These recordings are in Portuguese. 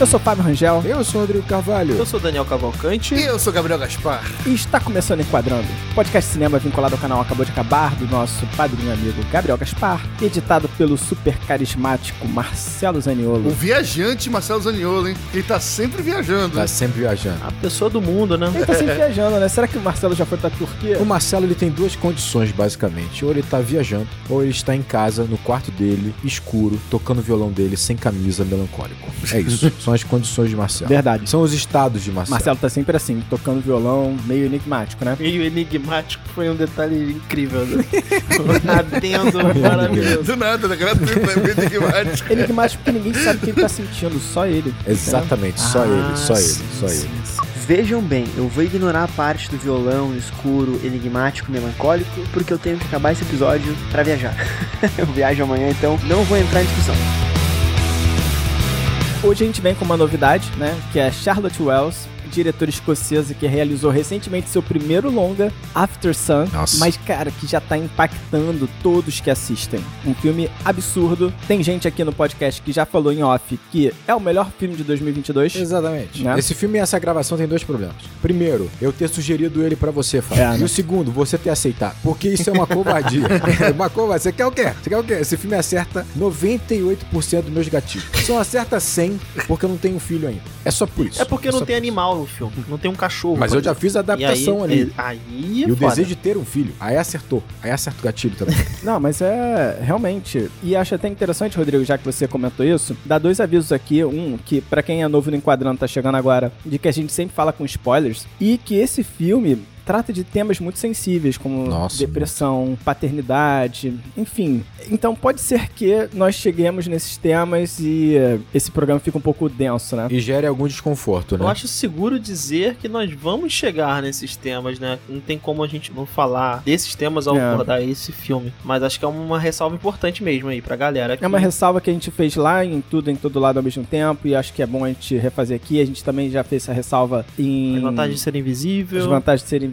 Eu sou Fábio Rangel Eu sou o Rodrigo Carvalho. Eu sou Daniel Cavalcante. E eu sou Gabriel Gaspar. e está começando Enquadrando, podcast de cinema vinculado ao canal Acabou de Acabar, do nosso padrinho amigo Gabriel Gaspar, editado pelo super carismático Marcelo O Zaniolo. viajante Marcelo Zaniolo, hein? Ele tá sempre viajando. Tá sempre viajando. A pessoa do mundo, né? Ele tá sempre viajando, né? Será que o Marcelo já foi pra Turquia? O Marcelo ele tem duas condições, basicamente. Ou ele tá viajando, ou ele está em casa, no quarto dele, escuro, tocando o violão dele, sem camisa, melancólico. É isso. São as condições de Marcelo. Verdade. São os estados de Marcelo. Marcelo tá sempre assim, tocando violão, meio enigmático, né? Meio enigmático foi um detalhe incrível. Né? Adendo maravilhoso. Do nada, da gratuita, é bem enigmático. Enigmático porque ninguém sabe o que ele tá sentindo, só ele. Exatamente, só Ah, ele, só ele, sim, só sim, ele. sim. Vejam bem, eu vou ignorar a parte do violão escuro, enigmático, melancólico, porque eu tenho que acabar esse episódio pra viajar. eu viajo amanhã, então não vou entrar em discussão. Hoje a gente vem com uma novidade, né? Que é Charlotte Wells, diretora escocesa que realizou recentemente seu primeiro longa, After Sun. Nossa. Mas, cara, que já tá impactando todos que assistem. Um filme absurdo. Tem gente aqui no podcast que já falou em off que é o melhor filme de 2022. Exatamente. Né? Esse filme e essa gravação tem dois problemas. Primeiro, eu ter sugerido ele pra você, Fábio. É, E né? o segundo, você ter aceitado. Porque isso é uma covardia. uma covardia. Você quer o quê? Você quer o quê? Esse filme acerta 98% dos meus gatilhos. Só acerta 100 porque eu não tenho filho ainda. É só por isso. É porque É não tem por animal no filme. Não tem um cachorro. Mas eu já fiz a adaptação e aí, ali. é- Aí é E o foda. desejo de ter um filho. Aí acertou. Aí acerta o gatilho também. Não, mas é realmente. E acho até interessante, Rodrigo, já que você comentou isso, dar dois avisos aqui. Um, que pra quem é novo no Enquadrando, tá chegando agora, de que a gente sempre fala com spoilers. E que esse filme trata de temas muito sensíveis, como Nossa, depressão, paternidade, enfim. Então pode ser que nós cheguemos nesses temas e esse programa fica um pouco denso, né? E gere algum desconforto, né? Eu acho seguro dizer que nós vamos chegar nesses temas, né? Não tem como a gente não falar desses temas ao É. abordar esse filme. Mas acho que é uma ressalva importante mesmo aí pra galera. É uma ressalva que a gente fez lá em tudo em todo lado ao mesmo tempo e acho que é bom a gente refazer aqui. A gente também já fez essa ressalva em As vantagens de ser invisível. as vantagens de ser invisível.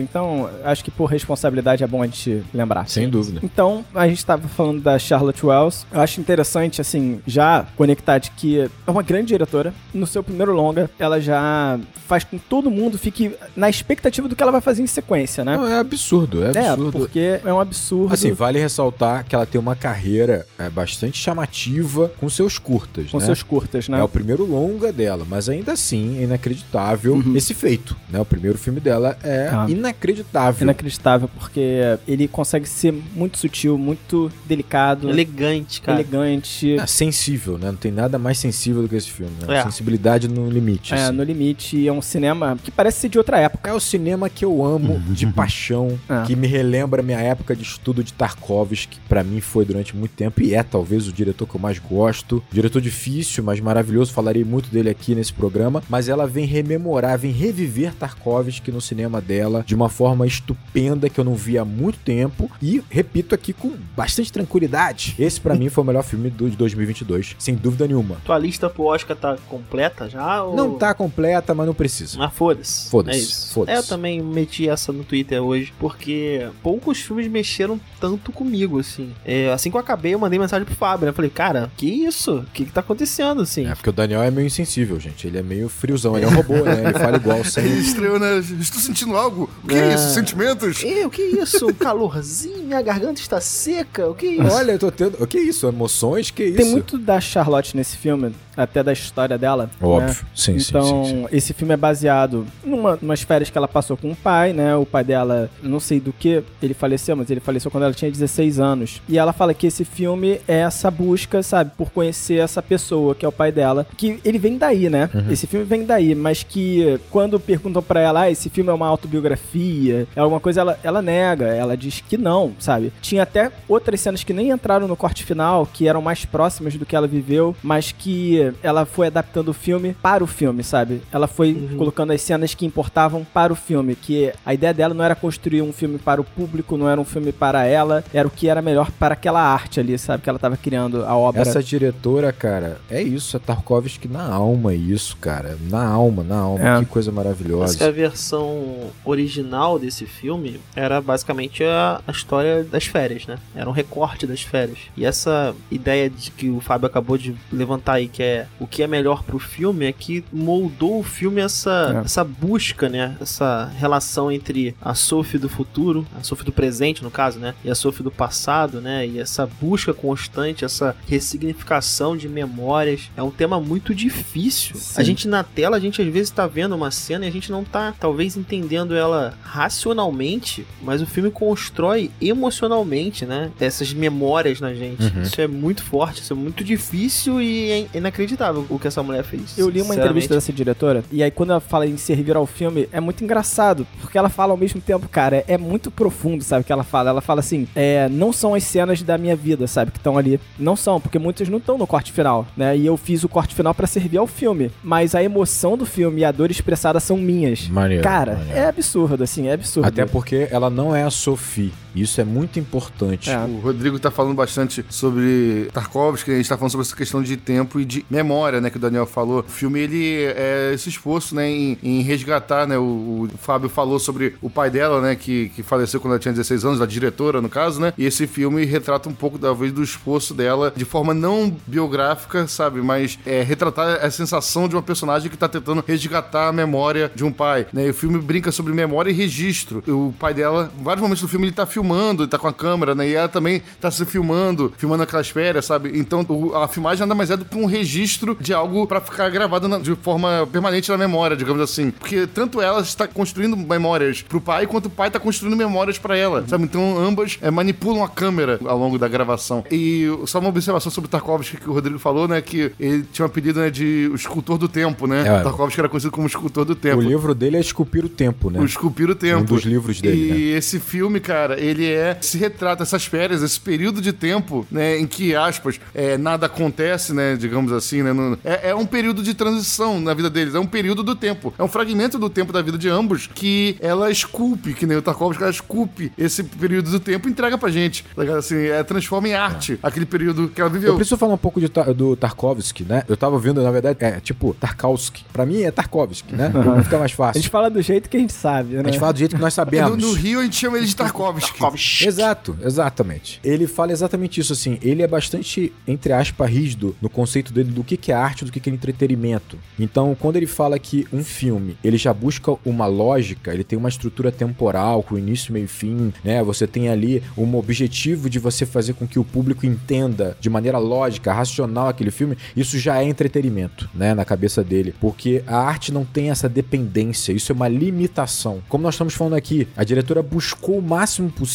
Então, acho que por responsabilidade é bom a gente lembrar. Sem dúvida. Então, a gente estava falando da Charlotte Wells. Eu acho interessante, assim, já conectar de que é uma grande diretora. No seu primeiro longa, ela já faz com que todo mundo fique na expectativa do que ela vai fazer em sequência, né? Não, é absurdo, é É, absurdo. porque é um absurdo. Assim, vale ressaltar que ela tem uma carreira é, bastante chamativa com seus curtas, com né? seus curtas, né? É o primeiro longa dela, mas ainda assim é inacreditável Uhum. esse feito, né? O primeiro filme dela é Ah. inacreditável. Inacreditável, porque ele consegue ser muito sutil, muito delicado, Elegante, cara. elegante. É sensível, né? Não tem nada mais sensível do que esse filme, né? É. Sensibilidade no limite. É, assim. no limite, é um cinema que parece ser de outra época. É o cinema que eu amo de paixão, É. que me relembra minha época de estudo de Tarkovsky, que pra mim foi durante muito tempo e é talvez o diretor que eu mais gosto. Diretor difícil, mas maravilhoso, falarei muito dele aqui nesse programa, mas ela vem rememorar, vem reviver Tarkovsky no cinema dela de uma forma estupenda que eu não vi há muito tempo e repito aqui com bastante tranquilidade. Esse pra mim foi o melhor filme do- de 2022, sem dúvida nenhuma. Tua lista pro Oscar tá completa já? Ou... Não tá completa, mas não precisa. Mas foda-se. Foda-se, É isso. foda-se. É, eu também meti essa no Twitter hoje, porque poucos filmes mexeram tanto comigo, assim. É, assim que eu acabei, eu mandei mensagem pro Fábio, né? Eu falei, cara, que isso? O que que tá acontecendo, assim? É, porque o Daniel é meio insensível, gente. Ele é meio friozão. Ele é um robô, né? Ele fala igual Ele sempre. estreou, né? Estou sentindo algo. O que é, É. isso? Sentimentos? Ih, o que é isso? Um calorzinho, minha garganta está seca, o que é isso? Olha, eu tô tendo. O que é isso? Emoções? Que é isso? Tem muito da Charlotte nesse filme, até da história dela. Óbvio. né? Sim, Então, sim, sim, sim. esse filme é baseado numa, umas férias que ela passou com o pai, né? O pai dela, não sei do que, ele faleceu, mas ele faleceu quando ela tinha 16 anos. E ela fala que esse filme é essa busca, sabe, por conhecer essa pessoa, que é o pai dela. Que ele vem daí, né? Uhum. Esse filme vem daí, mas que quando perguntam pra ela, ah, esse filme é uma autobiografia, é alguma coisa, ela, ela nega. Ela diz que não, sabe? Tinha até outras cenas que nem entraram no corte final, que eram mais próximas do que ela viveu, mas que ela foi adaptando o filme para o filme, sabe? Ela foi Uhum. colocando as cenas que importavam para o filme, que a ideia dela não era construir um filme para o público, não era um filme para ela, era o que era melhor para aquela arte ali, sabe? Que ela tava criando a obra. Essa diretora, cara, é isso, é Tarkovsky na alma, isso, cara. Na alma, na alma. É. Que coisa Mas que a maravilhosa. versão original desse filme era basicamente a, a história das férias, né? Era um recorte das férias. E essa ideia de que o Fábio acabou de levantar aí, que é é o que é melhor pro filme é que moldou o filme essa, É. essa busca, né? Essa relação entre a Sophie do futuro, a Sophie do presente, no caso, né? E a Sophie do passado, né? E essa busca constante, essa ressignificação de memórias. É um tema muito difícil. Sim. A gente na tela, a gente às vezes tá vendo uma cena e a gente não tá, talvez, entendendo ela racionalmente, mas o filme constrói emocionalmente, né? Essas memórias na gente. Uhum. Isso é muito forte, isso é muito difícil e é inacreditável o que essa mulher fez. Eu li uma entrevista dessa diretora, e aí quando ela fala em servir ao filme, é muito engraçado, porque ela fala ao mesmo tempo, cara, é, é muito profundo, sabe, o que ela fala. Ela fala assim, é, não são as cenas da minha vida, sabe, que estão ali. Não são, porque muitas não estão no corte final, né, e eu fiz o corte final pra servir ao filme, mas a emoção do filme e a dor expressada são minhas. Maneiro. Cara, maneiro. é absurdo, assim, é absurdo. Até porque ela não é a Sophie. Isso é muito importante. É. O Rodrigo tá falando bastante sobre Tarkovsky, a gente tá falando sobre essa questão de tempo e de memória, né, que o Daniel falou. O filme, ele é esse esforço, né, em, em resgatar, né, o, o Fábio falou sobre o pai dela, né, que, que faleceu quando ela tinha 16 anos, a diretora, no caso, né, e esse filme retrata um pouco, talvez, do esforço dela, de forma não biográfica, sabe, mas é, retratar a sensação de uma personagem que tá tentando resgatar a memória de um pai, né, e o filme brinca sobre memória e registro. O pai dela, em vários momentos do filme, ele tá filmando, ele tá com a câmera, né, e ela também tá se filmando, filmando aquelas férias, sabe, então o- a filmagem nada mais é do que um registro de algo pra ficar gravado na- de forma permanente na memória, digamos assim, porque tanto ela está construindo memórias pro pai, quanto o pai tá construindo memórias pra ela, sabe, então ambas é, manipulam a câmera ao longo da gravação. E só uma observação sobre o Tarkovsky que o Rodrigo falou, né, que ele tinha um apelido, né, de o escultor do tempo, né, É. Tarkovsky era conhecido como escultor do tempo. O livro dele é Esculpir o Tempo, né? O Esculpir o Tempo. Um dos livros dele, E né? esse filme, cara, ele é. Se retrata essas férias, esse período de tempo, né, em que, aspas, é, nada acontece, né, digamos assim, né. no- é, é um período de transição na vida deles, é um período do tempo. É um fragmento do tempo da vida de ambos que ela esculpe, que nem o Tarkovsky, ela esculpe esse período do tempo e entrega pra gente. Tá? Assim, é, transforma em arte aquele período que ela Eu viveu. preciso falar um pouco de do Tarkovsky, né? Eu tava vendo, na verdade, é tipo Tarkovsky. Pra mim é Tarkovsky, né? Não fica mais A fácil. gente fala do jeito que a gente sabe, né? A gente fala do jeito que nós No, sabemos. no Rio a gente chama ele de Tarkovsky. Exato, exatamente. Ele fala exatamente isso, assim. Ele é bastante, entre aspas, rígido no conceito dele do que que é arte, do que que é entretenimento. Então, quando ele fala que um filme, ele já busca uma lógica, ele tem uma estrutura temporal, com início, meio e fim, né? Você tem ali um objetivo de você fazer com que o público entenda de maneira lógica, racional aquele filme, isso já é entretenimento, né? Na cabeça dele. Porque a arte não tem essa dependência, isso é uma limitação. Como nós estamos falando aqui, a diretora buscou o máximo possível,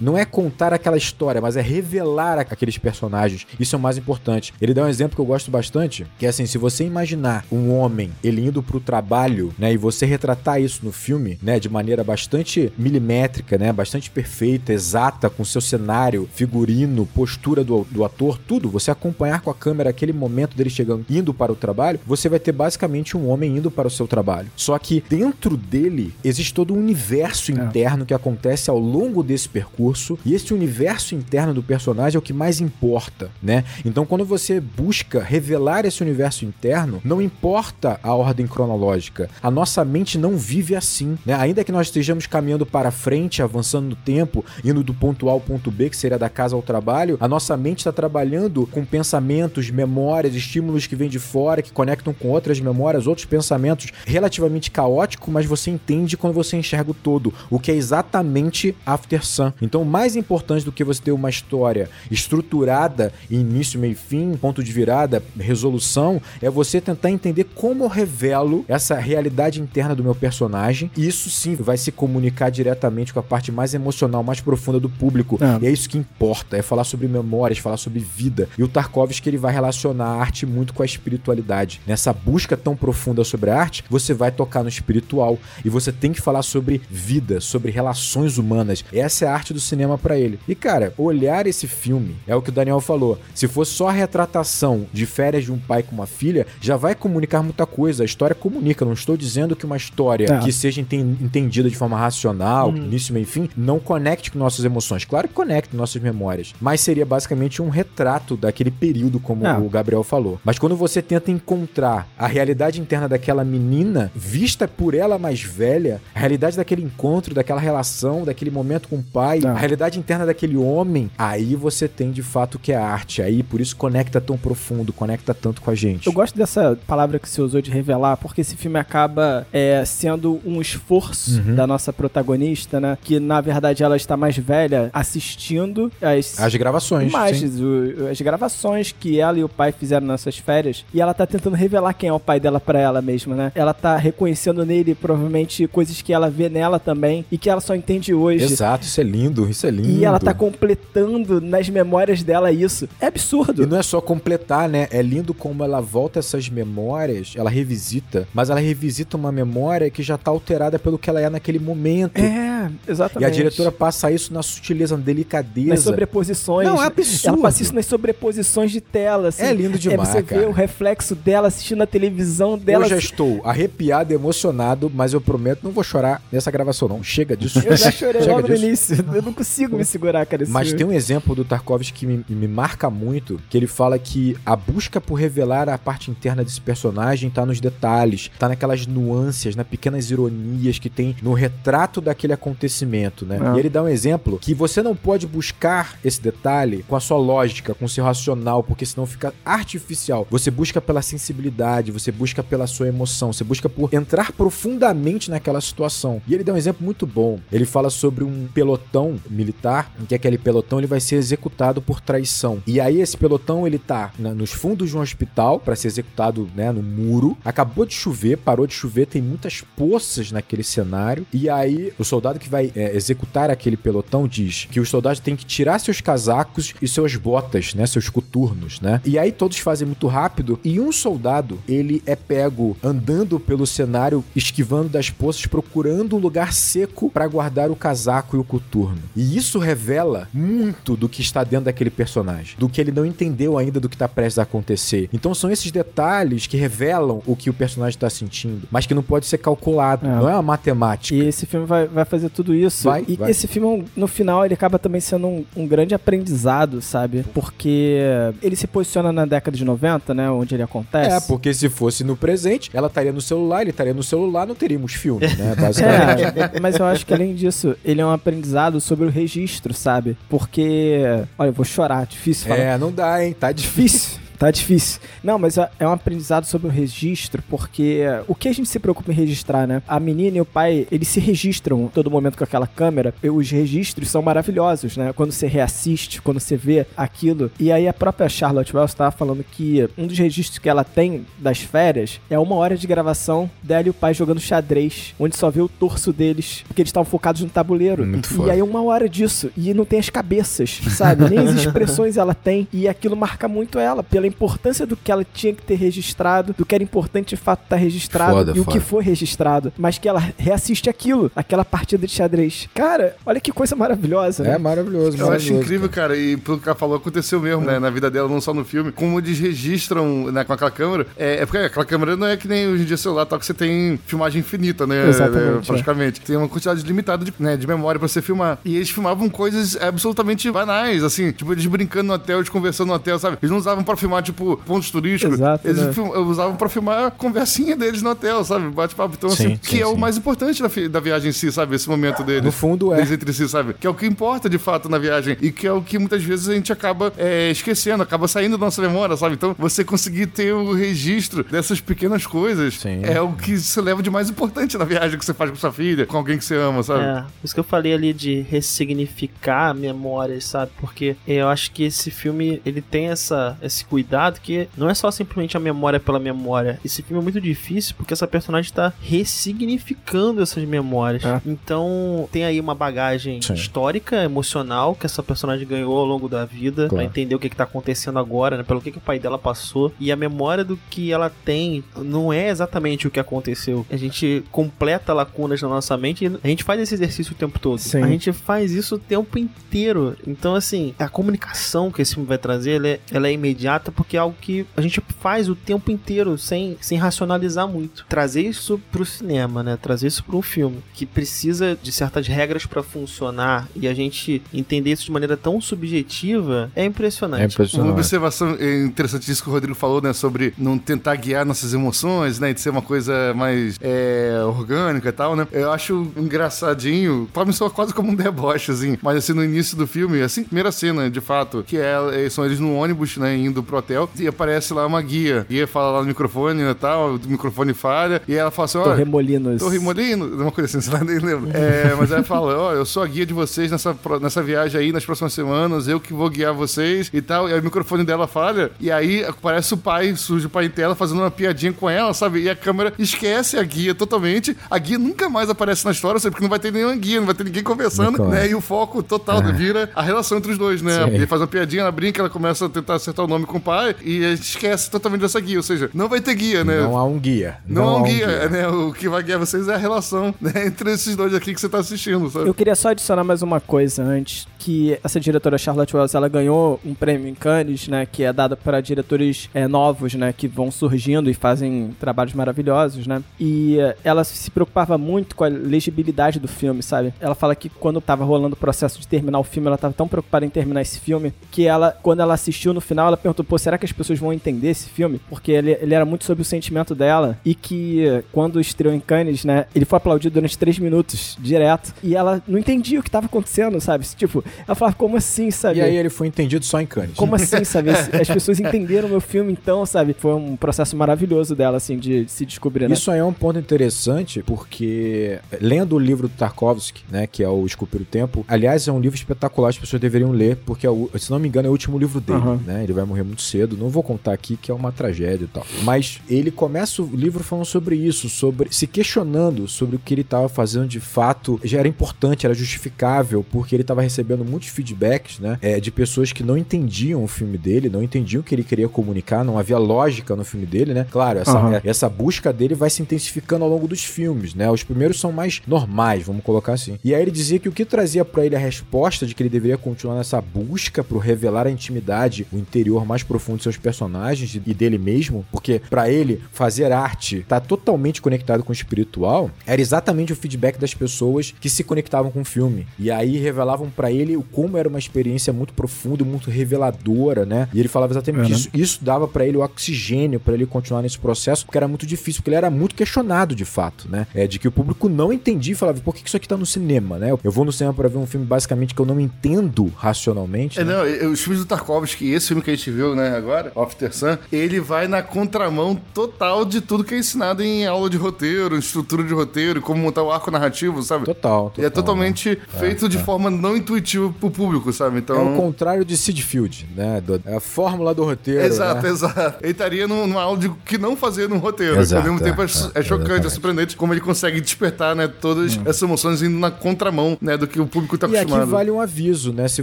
não é contar aquela história, mas é revelar aqueles personagens. Isso é o mais importante. Ele dá um exemplo que eu gosto bastante, que é assim, se você imaginar um homem, ele indo pro trabalho, né, e você retratar isso no filme, né, de maneira bastante milimétrica, né, bastante perfeita, exata, com seu cenário, figurino, postura do, do ator, tudo, você acompanhar com a câmera aquele momento dele chegando, indo para o trabalho, você vai ter basicamente um homem indo para o seu trabalho. Só que dentro dele existe todo um universo É. interno que acontece ao longo desse percurso, e esse universo interno do personagem é o que mais importa, né? Então quando você busca revelar esse universo interno, não importa a ordem cronológica. A nossa mente não vive assim, né? Ainda que nós estejamos caminhando para frente, avançando no tempo, indo do ponto A ao ponto B, que seria da casa ao trabalho, a nossa mente está trabalhando com pensamentos, memórias, estímulos que vêm de fora, que conectam com outras memórias, outros pensamentos relativamente caótico, mas você entende quando você enxerga o todo, o que é exatamente After Sun. Então, mais importante do que você ter uma história estruturada, início, meio e fim, ponto de virada, resolução, é você tentar entender como eu revelo essa realidade interna do meu personagem. E isso sim vai se comunicar diretamente com a parte mais emocional, mais profunda do público. É. E é isso que importa, é falar sobre memórias, falar sobre vida. E o Tarkovsky ele vai relacionar a arte muito com a espiritualidade. Nessa busca tão profunda sobre a arte, você vai tocar no espiritual e você tem que falar sobre vida, sobre relações humanas. Essa é a arte do cinema pra ele. E cara, olhar esse filme é o que o Daniel falou. Se fosse só a retratação de férias de um pai com uma filha, já vai comunicar muita coisa. A história comunica. Não estou dizendo que uma história É. que seja enten- entendida de forma racional, início, meio fim, não conecte com nossas emoções. Claro que conecta com nossas memórias. Mas seria basicamente um retrato daquele período, como É. o Gabriel falou. Mas quando você tenta encontrar a realidade interna daquela menina, vista por ela mais velha, a realidade daquele encontro, daquela relação, daquele momento com o pai, Não. a realidade interna daquele homem, aí você tem de fato que é arte. Aí por isso conecta tão profundo, conecta tanto com a gente. Eu gosto dessa palavra que você usou de revelar, porque esse filme acaba é, sendo um esforço Uhum. da nossa protagonista, né? Que na verdade ela está mais velha assistindo as, As gravações. imagens, o- as gravações que ela e o pai fizeram nessas férias. E ela tá tentando revelar quem é o pai dela pra ela mesma, né? Ela tá reconhecendo nele provavelmente coisas que ela vê nela também e que ela só entende hoje. Exato, isso é lindo, isso é lindo. E ela tá completando nas memórias dela isso. É absurdo. E não é só completar, né? É lindo como ela volta essas memórias, ela revisita, mas ela revisita uma memória que já tá alterada pelo que ela é naquele momento. É, exatamente. E a diretora passa isso na sutileza, na delicadeza. Nas sobreposições. Não, é absurdo. Ela passa isso nas sobreposições de tela, assim. É lindo demais, É você vê cara. o reflexo dela assistindo a televisão dela. Eu já estou arrepiado, emocionado, mas eu prometo, não vou chorar nessa gravação, não. Chega disso. Eu já chorei Chega logo disso. Início. Eu não consigo me segurar, cara. Mas filme. tem um exemplo do Tarkovsky que me, me marca muito, que ele fala que a busca por revelar a parte interna desse personagem tá nos detalhes, tá naquelas nuances, nas pequenas ironias que tem no retrato daquele acontecimento, né? É. E ele dá um exemplo que você não pode buscar esse detalhe com a sua lógica, com o seu racional, porque senão fica artificial. Você busca pela sensibilidade, você busca pela sua emoção, você busca por entrar profundamente naquela situação. E ele dá um exemplo muito bom. Ele fala sobre um pelotão militar, em que aquele pelotão ele vai ser executado por traição. E aí esse pelotão ele tá na- nos fundos de um hospital para ser executado, né, no muro. Acabou de chover, parou de chover, tem muitas poças naquele cenário. E aí o soldado que vai é, executar aquele pelotão diz que os soldados têm que tirar seus casacos e suas botas, né, seus coturnos, né? E aí todos fazem muito rápido e um soldado, ele é pego andando pelo cenário, esquivando das poças, procurando um lugar seco para guardar o casaco e o coturno. E isso revela muito do que está dentro daquele personagem, do que ele não entendeu ainda do que está prestes a acontecer. Então são esses detalhes que revelam o que o personagem está sentindo, mas que não pode ser calculado, É. não é uma matemática. E esse filme vai, vai fazer tudo isso. Vai, e vai. esse filme, no final, ele acaba também sendo um, um grande aprendizado, sabe? Porque ele se posiciona na década de 90, né? Onde ele acontece. É, porque se fosse no presente, ela estaria no celular, ele estaria no celular, não teríamos filme, né? Basicamente. É, mas eu acho que além disso, ele é um aprendizado sobre o registro, sabe? Porque. Olha, eu vou chorar, difícil falar. É, não dá, hein? Tá difícil. Tá difícil. Não, mas é é um aprendizado sobre o registro, porque o que a gente se preocupa em registrar, né? A menina e o pai, eles se registram todo momento com aquela câmera. E os registros são maravilhosos, né? Quando você reassiste, quando você vê aquilo. E aí a própria Charlotte Wells estava falando que um dos registros que ela tem das férias é uma hora de gravação dela e o pai jogando xadrez, onde só vê o torso deles, porque eles estavam focados no tabuleiro. Muito e foda. aí uma hora disso. E não tem as cabeças, sabe? Nem as expressões ela tem. E aquilo marca muito ela, pela importância do que ela tinha que ter registrado, do que era importante de fato estar registrado Foda, e o foda. que foi registrado. Mas que ela reassiste aquilo, aquela partida de xadrez. Cara, olha que coisa maravilhosa. É né? maravilhoso, Eu acho maravilhoso, incrível, cara, e pelo que ela falou, aconteceu mesmo, né, na vida dela, não só no filme. Como eles registram né, com aquela câmera. É, é porque aquela câmera não é que nem hoje em dia celular, tal, que você tem filmagem infinita, né? Exatamente, né, praticamente. Tem uma quantidade limitada de, né, de memória pra você filmar. E eles filmavam coisas absolutamente banais, assim, tipo, eles brincando no hotel, eles conversando no hotel, sabe? Eles não usavam pra filmar, tipo, pontos turísticos. Exato, eles né? film- usavam pra filmar a conversinha deles no hotel, sabe? Bate-papo. Então, Sim, assim, sim, que é o sim. mais importante da, da viagem em si, sabe? Esse momento deles. No fundo, é. Deles entre si, sabe? Que é o que importa de fato na viagem e que é o que muitas vezes a gente acaba é, esquecendo, acaba saindo da nossa memória, sabe? Então, você conseguir ter o registro dessas pequenas coisas Sim. é o que você leva de mais importante na viagem que você faz com sua filha, com alguém que você ama, sabe? É, por isso que eu falei ali de ressignificar memórias, sabe? Porque eu acho que esse filme, ele tem essa, esse cuidado que não é só simplesmente a memória pela memória. Esse filme é muito difícil porque essa personagem tá ressignificando essas memórias. É. Então, tem aí uma bagagem Sim. histórica, emocional, que essa personagem ganhou ao longo da vida, Claro. pra entender o que que tá acontecendo agora, né? Pelo que, que o pai dela passou. E a memória do que ela tem não é exatamente o que aconteceu. A gente completa lacunas na nossa mente e a gente faz esse exercício o tempo todo. Sim. A gente faz isso o tempo inteiro. Então, assim, a comunicação que esse filme vai trazer, ela é, ela é imediata porque é algo que a gente faz o tempo inteiro sem, sem racionalizar muito. Trazer isso pro cinema, né? Trazer isso pro um filme que precisa de certas regras para funcionar e a gente entender isso de maneira tão subjetiva é impressionante. É Uma impressionante. observação interessante disso que o Rodrigo falou, né? Sobre não tentar guiar nossas emoções, né? De ser uma coisa mais é, orgânica e tal, né? Eu acho engraçadinho. Pra mim soa quase como um deboche, assim. Mas assim, no início do filme, assim, primeira cena, de fato, que é, são eles no ônibus, né? Indo pro hotel. E aparece lá uma guia. Guia fala lá no microfone e tal, o microfone falha. E ela fala assim, olha... Torremolinos. Torremolino, uma coisa assim, sei lá, nem lembro. É, mas ela fala, ó, eu sou a guia de vocês nessa, nessa viagem aí, nas próximas semanas, eu que vou guiar vocês e tal. E aí o microfone dela falha, e aí aparece o pai, surge o pai em tela, fazendo uma piadinha com ela, sabe? E a câmera esquece a guia totalmente. A guia nunca mais aparece na história, sabe? Porque não vai ter nenhuma guia, não vai ter ninguém conversando, né? E o foco total vira a relação entre os dois, né? Ele faz uma piadinha, ela brinca, ela começa a tentar acertar o nome com o pai, e a gente esquece totalmente dessa guia. Ou seja, não vai ter guia, né? Não há um guia. Não, é um guia, né? O que vai guiar vocês é a relação né, entre esses dois aqui que você tá assistindo, sabe? Eu queria só adicionar mais uma coisa antes, que essa diretora Charlotte Wells, ela ganhou um prêmio em Cannes, né, que é dado para diretores é, novos, né, que vão surgindo e fazem trabalhos maravilhosos, né, e ela se preocupava muito com a legibilidade do filme, sabe? Ela fala que quando tava rolando o processo de terminar o filme, ela tava tão preocupada em terminar esse filme, que ela, quando ela assistiu no final, ela perguntou, pô, será que as pessoas vão entender esse filme? Porque ele, ele era muito sobre o sentimento dela, e que quando estreou em Cannes, né, ele foi aplaudido durante três minutos, direto, e ela não entendia o que tava acontecendo, sabe? Tipo, ela falava, como assim, sabe? E aí ele foi entendido só em Cannes. Como assim, sabe? As pessoas entenderam meu filme, então, sabe? Foi um processo maravilhoso dela, assim, de se descobrir, né? Isso aí é um ponto interessante, porque lendo o livro do Tarkovsky, né, que é o Esculpir o Tempo, aliás, é um livro espetacular, as pessoas deveriam ler, porque, é o- se não me engano, é o último livro dele, Aham. né? Ele vai morrer muito cedo, não vou contar aqui que é uma tragédia e tal. Mas ele começa o livro falando sobre isso, sobre se questionando sobre o que ele estava fazendo de fato, já era importante, era justificável, porque ele estava recebendo muitos feedbacks, né, é, de pessoas que não entendiam o filme dele, não entendiam o que ele queria comunicar, não havia lógica no filme dele, né? Claro, essa, é- essa busca dele vai se intensificando ao longo dos filmes, né? Os primeiros são mais normais, vamos colocar assim. E aí ele dizia que o que trazia pra ele a resposta de que ele deveria continuar nessa busca pro revelar a intimidade, o interior mais profundo de seus personagens e dele mesmo, porque pra ele fazer arte tá totalmente conectado com o espiritual, era exatamente o feedback das pessoas que se conectavam com o filme. E aí revelavam pra ele o como era uma experiência muito profunda, e muito reveladora, né? E ele falava exatamente É, né? isso. Isso dava pra ele o oxigênio pra ele continuar nesse processo, porque era muito difícil, porque ele era muito questionado de fato, né? É de que o público não entendia e falava, por que que isso aqui tá no cinema, né? Eu vou no cinema pra ver um filme basicamente que eu não entendo racionalmente. É, né? não, e- os filmes do Tarkovsky, esse filme que a gente viu, né, agora, After Sun, ele vai na contramão total de tudo que é ensinado em aula de roteiro, estrutura de roteiro, como montar o arco narrativo, sabe? Total, total. E é totalmente feito de forma não intuitiva pro público, sabe? É Então. o contrário de Sid Field, né? É a fórmula do roteiro. Exato, né? exato. Ele estaria num- numa aula de que não fazer num roteiro. Exato, Ao mesmo tempo é, é, é é, chocante, é exatamente. surpreendente como ele consegue despertar, né, todas essas emoções indo na contramão, né, do que o público tá E aqui acostumado. vale um aviso, né? Se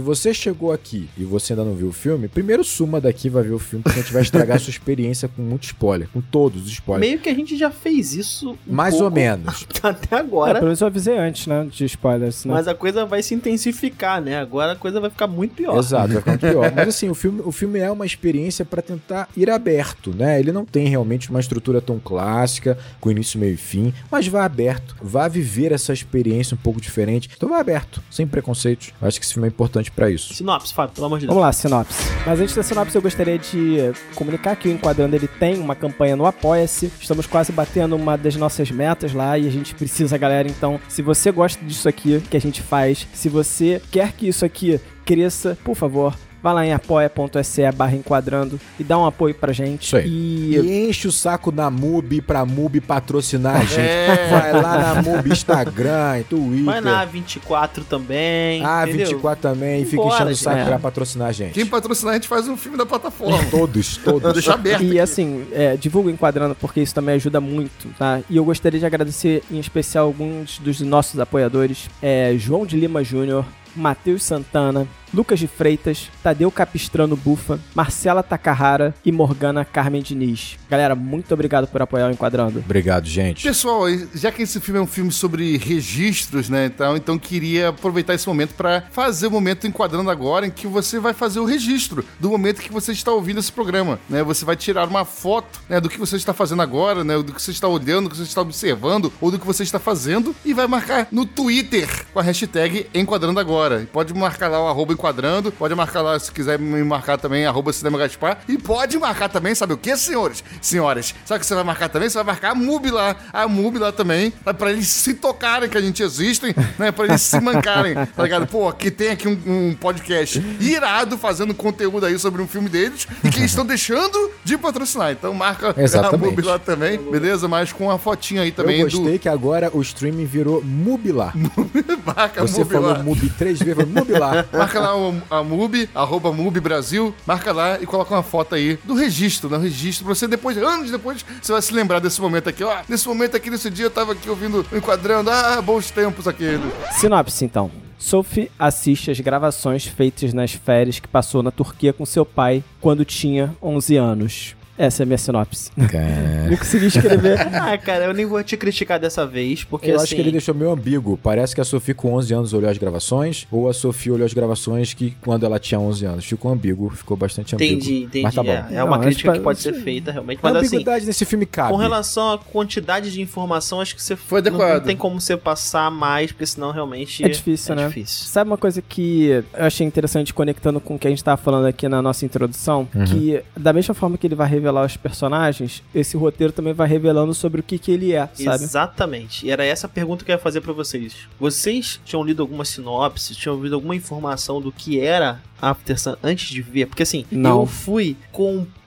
você chegou aqui e você ainda não viu o filme, primeiro suma daqui e vai ver o filme, porque a gente vai estragar a sua experiência com muito spoiler, com todos os spoilers. Meio que a gente já fez isso. um Mais ou pouco menos. Até É, agora. pelo menos eu avisei antes, né? De spoilers, né? Mas a coisa vai se intensificar, né? Agora a coisa vai ficar muito pior. Exato, vai ficar muito pior. Mas assim, o filme, o filme é uma experiência pra tentar ir aberto, né? Ele não tem realmente uma estrutura tão clássica, com início, meio e fim, mas vá aberto, vá viver essa experiência um pouco diferente. Então vá aberto, sem preconceitos. Eu acho que esse filme é importante pra isso. Sinopse, Fábio, pelo amor de Deus. Vamos lá, sinopse. Mas antes da sinopse, eu gostaria de comunicar que o Enquadrando ele tem uma campanha no Apoia-se. Estamos quase batendo uma das nossas metas lá e a gente precisa, galera. Então, se você gosta disso aqui que a gente faz, se você quer que isso aqui cresça, por favor, vá lá em apoia.se barra enquadrando e dá um apoio pra gente. Isso aí. E E enche o saco da MUBI pra MUBI patrocinar a gente. É. Vai lá na MUBI Instagram, Twitter. Vai na 24 também. Ah, entendeu? 24 também. Fica Vambora, enchendo o saco gente. pra patrocinar a gente. Quem patrocinar, a gente faz um filme da plataforma. Todos, todos. Deixa aberto. E assim, é, divulga o Enquadrando porque isso também ajuda muito, tá? E eu gostaria de agradecer em especial alguns dos nossos apoiadores: é, João de Lima Júnior, Matheus Santana, Lucas de Freitas, Tadeu Capistrano Bufa, Marcela Takahara e Morgana Carmen Diniz. Galera, muito obrigado por apoiar o Enquadrando. Obrigado, gente. Pessoal, já que esse filme é um filme sobre registros, né, então, então queria aproveitar esse momento para fazer o momento enquadrando agora em que você vai fazer o registro do momento que você está ouvindo esse programa, né? Você vai tirar uma foto, né, do que você está fazendo agora, né, do que você está olhando, do que você está observando ou do que você está fazendo e vai marcar no Twitter com a hashtag Enquadrando Agora. Pode marcar lá o arroba Enquadrando, pode marcar lá, se quiser me marcar também, arroba Cinema Gaspar, e pode marcar também, sabe o que, senhores? Senhoras, sabe o que você vai marcar também? Você vai marcar a MUB lá, a MUB lá também, tá? pra eles se tocarem que a gente existe, né, pra eles se mancarem, tá ligado? Pô, que tem aqui um, um podcast irado fazendo conteúdo aí sobre um filme deles e que eles estão deixando de patrocinar. Então marca Exatamente. a MUB lá também, beleza? Mas com a fotinha aí também Eu gostei que agora o streaming virou Mubilar. do... marca Você MUB falou. Mubi três vezes, falou Mubilar. Marca lá o, a MUB, arroba MUB Brasil, marca lá e coloca uma foto aí do registro, né? O registro, pra você depois, anos depois, você vai se lembrar desse momento aqui, ó. Nesse momento aqui, nesse dia, eu tava aqui ouvindo, enquadrando, ah, bons tempos aquele. Sinopse, então. Sophie assiste às gravações feitas nas férias que passou na Turquia com seu pai quando tinha 11 anos. Essa é a minha sinopse. Cara, Não consegui escrever. Ah, cara, eu nem vou te criticar dessa vez, porque eu assim... acho que ele deixou meio ambíguo. Parece que a Sofia com 11 anos olhou as gravações, ou a Sofia olhou as gravações que quando ela tinha 11 anos. Ficou ambíguo, ficou bastante ambíguo. Entendi, entendi. Mas tá bom. é, é uma Não, crítica que pra- pode ser feita, realmente. A Mas assim, ambiguidade nesse filme cabe. com relação à quantidade de informação, acho que você Foi não- Não, adequado. tem como você passar mais, porque senão realmente É difícil, é né? difícil. Sabe uma coisa que eu achei interessante conectando com o que a gente tava falando aqui na nossa introdução? Que da mesma forma que ele vai revelar os personagens, esse roteiro também vai revelando sobre o que, que ele é, sabe? Exatamente. E era essa a pergunta que eu ia fazer pra vocês. Vocês tinham lido alguma sinopse, tinham ouvido alguma informação do que era After Sun antes de ver? Porque assim, Não. eu fui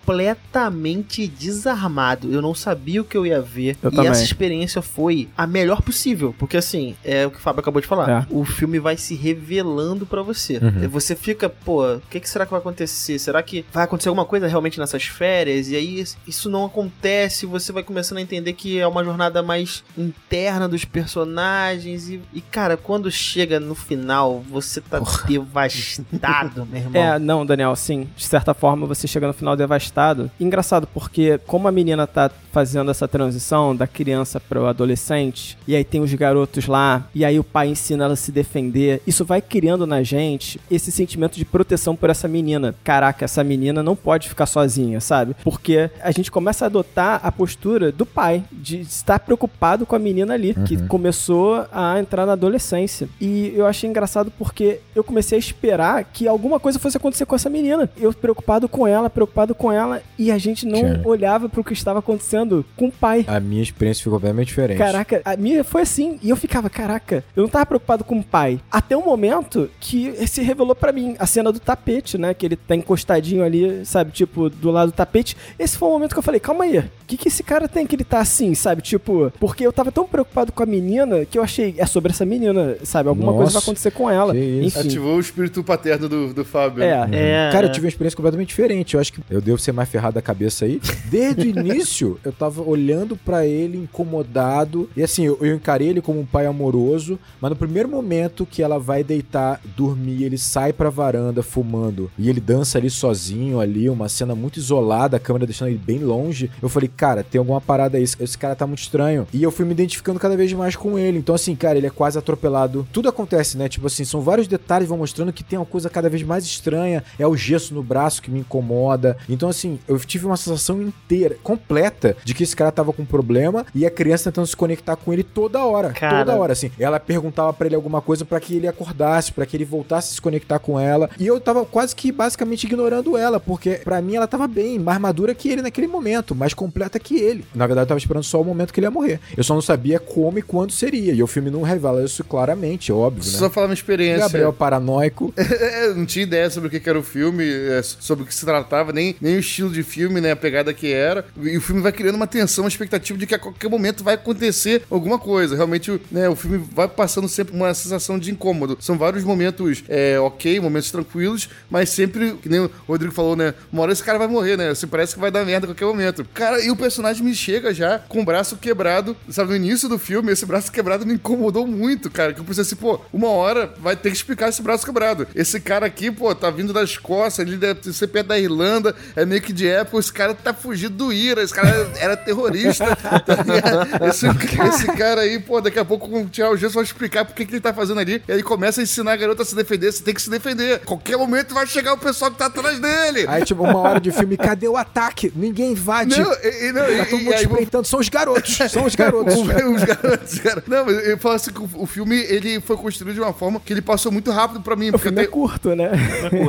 completamente desarmado. Eu não sabia o que eu ia ver. Eu e também. essa experiência foi a melhor possível. Porque assim, é o que o Fábio acabou de falar. É. O filme vai se revelando pra você. Uhum. E Você fica, pô, o que, que será que vai acontecer? Será que vai acontecer alguma coisa realmente nessas férias? E aí isso não acontece, você vai começando a entender que é uma jornada mais interna dos personagens. E, e, cara, quando chega no final, você tá devastado, meu irmão. É, não, Daniel, sim. De certa forma, você chega no final devastado. Engraçado, porque como a menina tá fazendo essa transição da criança pro adolescente, e aí tem os garotos lá, e aí o pai ensina ela a se defender, isso vai criando na gente esse sentimento de proteção por essa menina. Caraca, essa menina não pode ficar sozinha, sabe? Porque a gente começa a adotar a postura do pai, de estar preocupado com a menina ali, que começou a entrar na adolescência. E eu achei engraçado porque eu comecei a esperar que alguma coisa fosse acontecer com essa menina. Eu preocupado com ela, preocupado com ela, e a gente não olhava pro que estava acontecendo com o pai. A minha experiência ficou completamente diferente. Caraca, a minha foi assim. E eu ficava, caraca, eu não tava preocupado com o pai. Até o momento que se revelou pra mim a cena do tapete, né? Que ele tá encostadinho ali, sabe? Tipo, do lado do tapete. Esse foi o momento que eu falei, calma aí. O que, que esse cara tem que ele tá assim, sabe? Tipo, porque eu tava tão preocupado com a menina que eu achei, é sobre essa menina, sabe? Alguma coisa Nossa, vai acontecer com ela. Enfim. Ativou o espírito paterno do, do Fábio. É. É, Cara, eu tive uma experiência completamente diferente. Eu acho que eu devo ser mais ferrado da cabeça aí. Desde o início, eu tava olhando pra ele incomodado. E assim, eu, eu encarei ele como um pai amoroso. Mas no primeiro momento que ela vai deitar, dormir, ele sai pra varanda fumando. E ele dança ali sozinho, ali, uma cena muito isolada, a câmera deixando ele bem longe. Eu falei, cara, tem alguma parada aí. Esse, cara tá muito estranho. E eu fui me identificando cada vez mais com ele. Então, assim, cara, ele é quase atropelado. Tudo acontece, né? Tipo assim, são vários detalhes vão mostrando que tem uma coisa cada vez mais estranha. É o gesso no braço que me incomoda. Então, assim, eu tive uma sensação inteira, completa, de que esse cara tava com um problema e a criança tentando se conectar com ele toda hora. Cara. Toda hora, assim. Ela perguntava pra ele alguma coisa pra que ele acordasse, pra que ele voltasse a se conectar com ela. E eu tava quase que basicamente ignorando ela, porque pra mim ela tava bem, mais madura que ele naquele momento, mais completa que ele. Na verdade, eu tava esperando só o momento que ele ia morrer. Eu só não sabia como e quando seria. E o filme não revela isso claramente, é óbvio, né? Só falar uma experiência. Gabriel paranoico. É, eu não tinha ideia sobre o que era o filme, é, sobre o que se tratava, nem, nem estilo de filme, né? A pegada que era. E o filme vai criando uma tensão, uma expectativa de que a qualquer momento vai acontecer alguma coisa. Realmente, né, o filme vai passando sempre uma sensação de incômodo. São vários momentos é, ok, momentos tranquilos, mas sempre, que nem o Rodrigo falou, né? Uma hora esse cara vai morrer, né? Assim, parece que vai dar merda a qualquer momento. Cara, e o personagem me chega já com o braço quebrado, sabe? No início do filme, esse braço quebrado me incomodou muito, cara. Que eu pensei assim, pô, uma hora vai ter que explicar esse braço quebrado. Esse cara aqui, pô, tá vindo da Escócia, ele deve ser perto da Irlanda, é meio que de época, esse cara tá fugindo do Ira, esse cara era terrorista. tá esse, esse cara aí, pô, daqui a pouco com o Tchau Gesso vai explicar por que, que ele tá fazendo ali. E aí começa a ensinar a garota a se defender. Você tem que se defender. Qualquer momento vai chegar o pessoal que tá atrás dele. Aí, tipo, uma hora de filme, cadê o ataque? Ninguém invade. Não, e, não, Tá todo mundo e espreitando. São os garotos. São os garotos. os garotos, cara. Não, mas eu falo assim que o, filme ele foi construído de uma forma que ele passou muito rápido pra mim. O Porque filme é até, curto, né?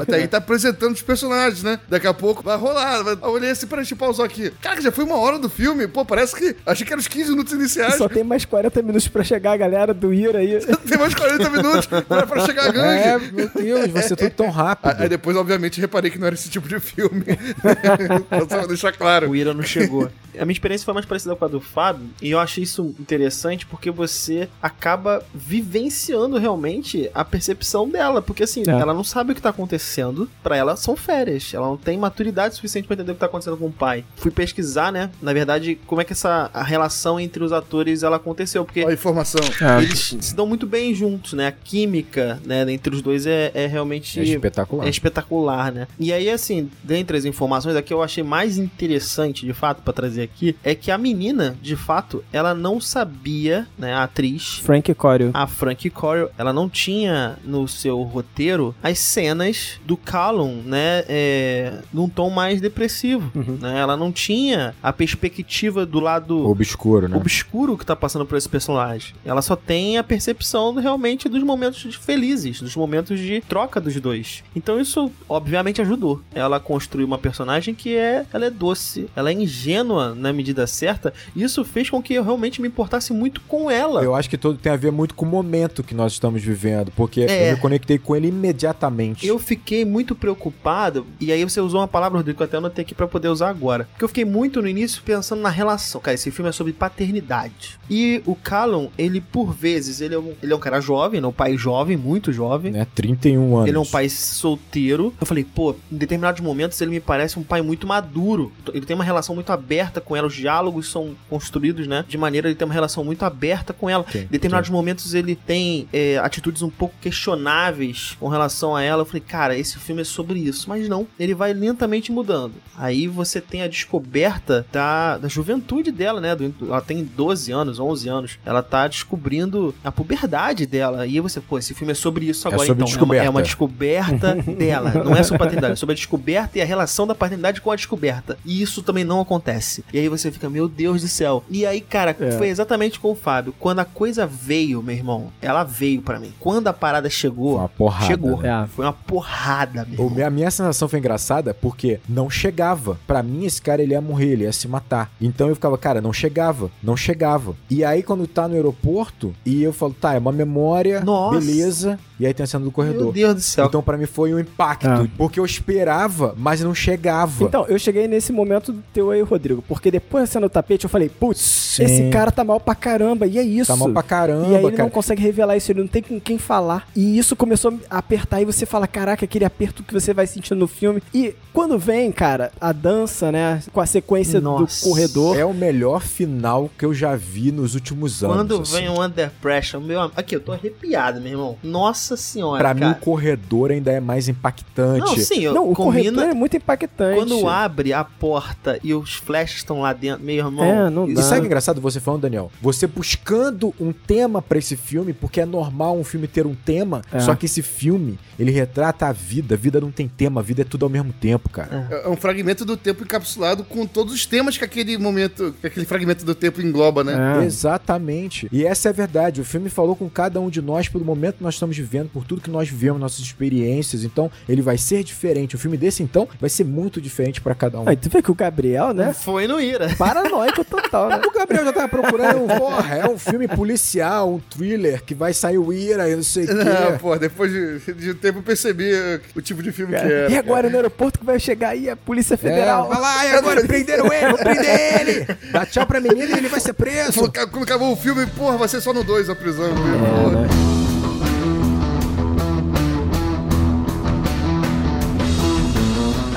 até aí tá apresentando os personagens, né? Daqui a pouco vai rolar. Vai... Eu olhei assim, peraí, deixa eu pausar aqui. Cara, já foi uma hora do filme. Pô, parece que. Achei que eram os 15 minutos iniciais. Só tem mais 40 minutos pra chegar a galera do Ira aí. Tem mais 40 minutos pra, pra chegar a gangue. É, meu Deus, você é tudo tão rápido. Aí depois, obviamente, reparei que não era esse tipo de filme. Só pra deixar claro. O Ira não chegou. A minha experiência foi mais parecida com a do Fábio, e eu achei isso interessante porque você acaba vivenciando realmente a percepção dela. Porque assim, É. ela não sabe o que tá acontecendo, pra ela são férias. Ela não tem maturidade suficiente pra entender o que tá acontecendo com o pai. Fui pesquisar, né? Na verdade, como é que essa relação entre os atores ela aconteceu. Porque Olha a informação. eles se dão muito bem juntos, né? A química, né, entre os dois é, é realmente É espetacular. é espetacular, né? E aí, assim, dentre as informações, a que eu achei mais interessante, de fato, pra trazer aqui, é que a menina, de fato, ela não sabia, né, a atriz, Frank Corio. a Frankie Corio, ela não tinha no seu roteiro as cenas do Callum, né, é, num tom mais depressivo, Uhum. né? Ela não tinha a perspectiva do lado Obscuro, né? obscuro que tá passando por esse personagem. Ela só tem a percepção realmente dos momentos felizes, dos momentos de troca dos dois. Então isso obviamente ajudou ela a construir uma personagem que é, ela é doce, ela é ingênua na medida certa. E isso fez com que eu realmente me importasse muito com ela. Eu acho que tudo tem a ver muito com o momento que nós estamos vivendo, porque É. eu me conectei com ele imediatamente. Eu fiquei muito preocupado, e aí você usou uma palavra, Rodrigo, até anotei aqui pra poder usar agora. Porque eu fiquei muito no início pensando na relação. Cara, esse filme é sobre paternidade. E o Callum, ele por vezes, ele é um, ele é um cara jovem, né? um pai jovem, muito jovem. Né? 31 anos. Ele é um pai solteiro. Eu falei, pô, em determinados momentos ele me parece um pai muito maduro. Ele tem uma relação muito aberta com ela. Os diálogos são construídos, né? De maneira ele tem uma relação muito aberta com ela. Sim, Em determinados momentos ele tem é, atitudes um pouco questionáveis com relação a ela. Eu falei, cara, esse filme é sobre isso. Mas não, ele vai lentamente mudando. Aí você tem a descoberta da, da juventude dela, né? Do- ela tem 12 anos, 11 anos. Ela tá descobrindo a puberdade dela. E aí você, pô, esse filme é sobre isso É agora. sobre então, é uma, é uma descoberta. dela. Não é sobre paternidade, é sobre a descoberta e a relação da paternidade com a descoberta. E isso também não acontece. E aí você fica, meu Deus do céu. E aí, cara, É. foi exatamente com o Fábio. Quando a coisa veio, meu irmão, ela veio pra mim. Quando a parada Foi chegou, uma porrada. chegou. né? É. Foi uma porrada, meu O- irmão. A minha sensação foi engraçada porque não chegava. Pra mim, esse cara ele ia morrer, ele ia se matar. Então eu ficava, cara, não chegava, não chegava. E aí, quando tá no aeroporto, e eu falo, tá, é uma memória, Nossa. beleza. E aí tem a cena do Meu corredor. Deus do céu. Então, pra mim, foi um impacto. Ah. Porque eu esperava, mas não chegava. Então, eu cheguei nesse momento do teu aí, Rodrigo, porque depois da cena do tapete eu falei, putz, esse cara tá mal pra caramba, e é isso. tá mal pra caramba, E aí ele cara. não consegue revelar isso, ele não tem com quem falar. E isso começou a apertar, e você fala, caraca, aquele aperto que você vai sentindo no filme. E quando vem, cara, a dança, né, com a sequência Nossa. do corredor. É o melhor final que eu já vi nos últimos anos. Quando assim. vem o Under Pressure, meu Aqui, eu tô arrepiado, meu irmão. Nossa senhora. Pra mim, cara. o corredor ainda é mais impactante. Não, sim, eu- Não, o corredor combina. é muito impactante. Quando abre a porta e os flashes estão lá dentro, meu irmão. É, não E dá. sabe o que é engraçado você falando, Daniel? Você buscando um tema pra esse filme, porque é normal um filme ter um tema, É. só que esse filme, ele retrata a vida. A vida não tem tema, a vida é tudo ao mesmo tempo, cara. É um fragmento do tempo encapsulado com todos os temas que aquele momento, que aquele fragmento do tempo engloba, né? É. Exatamente. E essa é a verdade. O filme falou com cada um de nós pelo momento que nós estamos vivendo, por tudo que nós vivemos, nossas experiências. Então, ele vai ser diferente. O filme desse, então, vai ser muito diferente pra cada um. Aí tu vê que o Gabriel, né, Foi no Ira. paranoico total, né? O Gabriel já tava procurando, um, porra, é um filme policial, um thriller que vai sair o Ira e não sei o Não, quê. pô, depois de, de um tempo eu percebi o tipo de filme que Cara, era. e agora no aeroporto que vai chegar aí? Aí, a Polícia Federal. É, vai lá, e agora prenderam ele, vou prender ele! Dá tchau pra menina e ele vai ser preso! Falou, "Ca- Quando acabou o filme, porra, vai ser só no 2 a prisão. É, porra. né?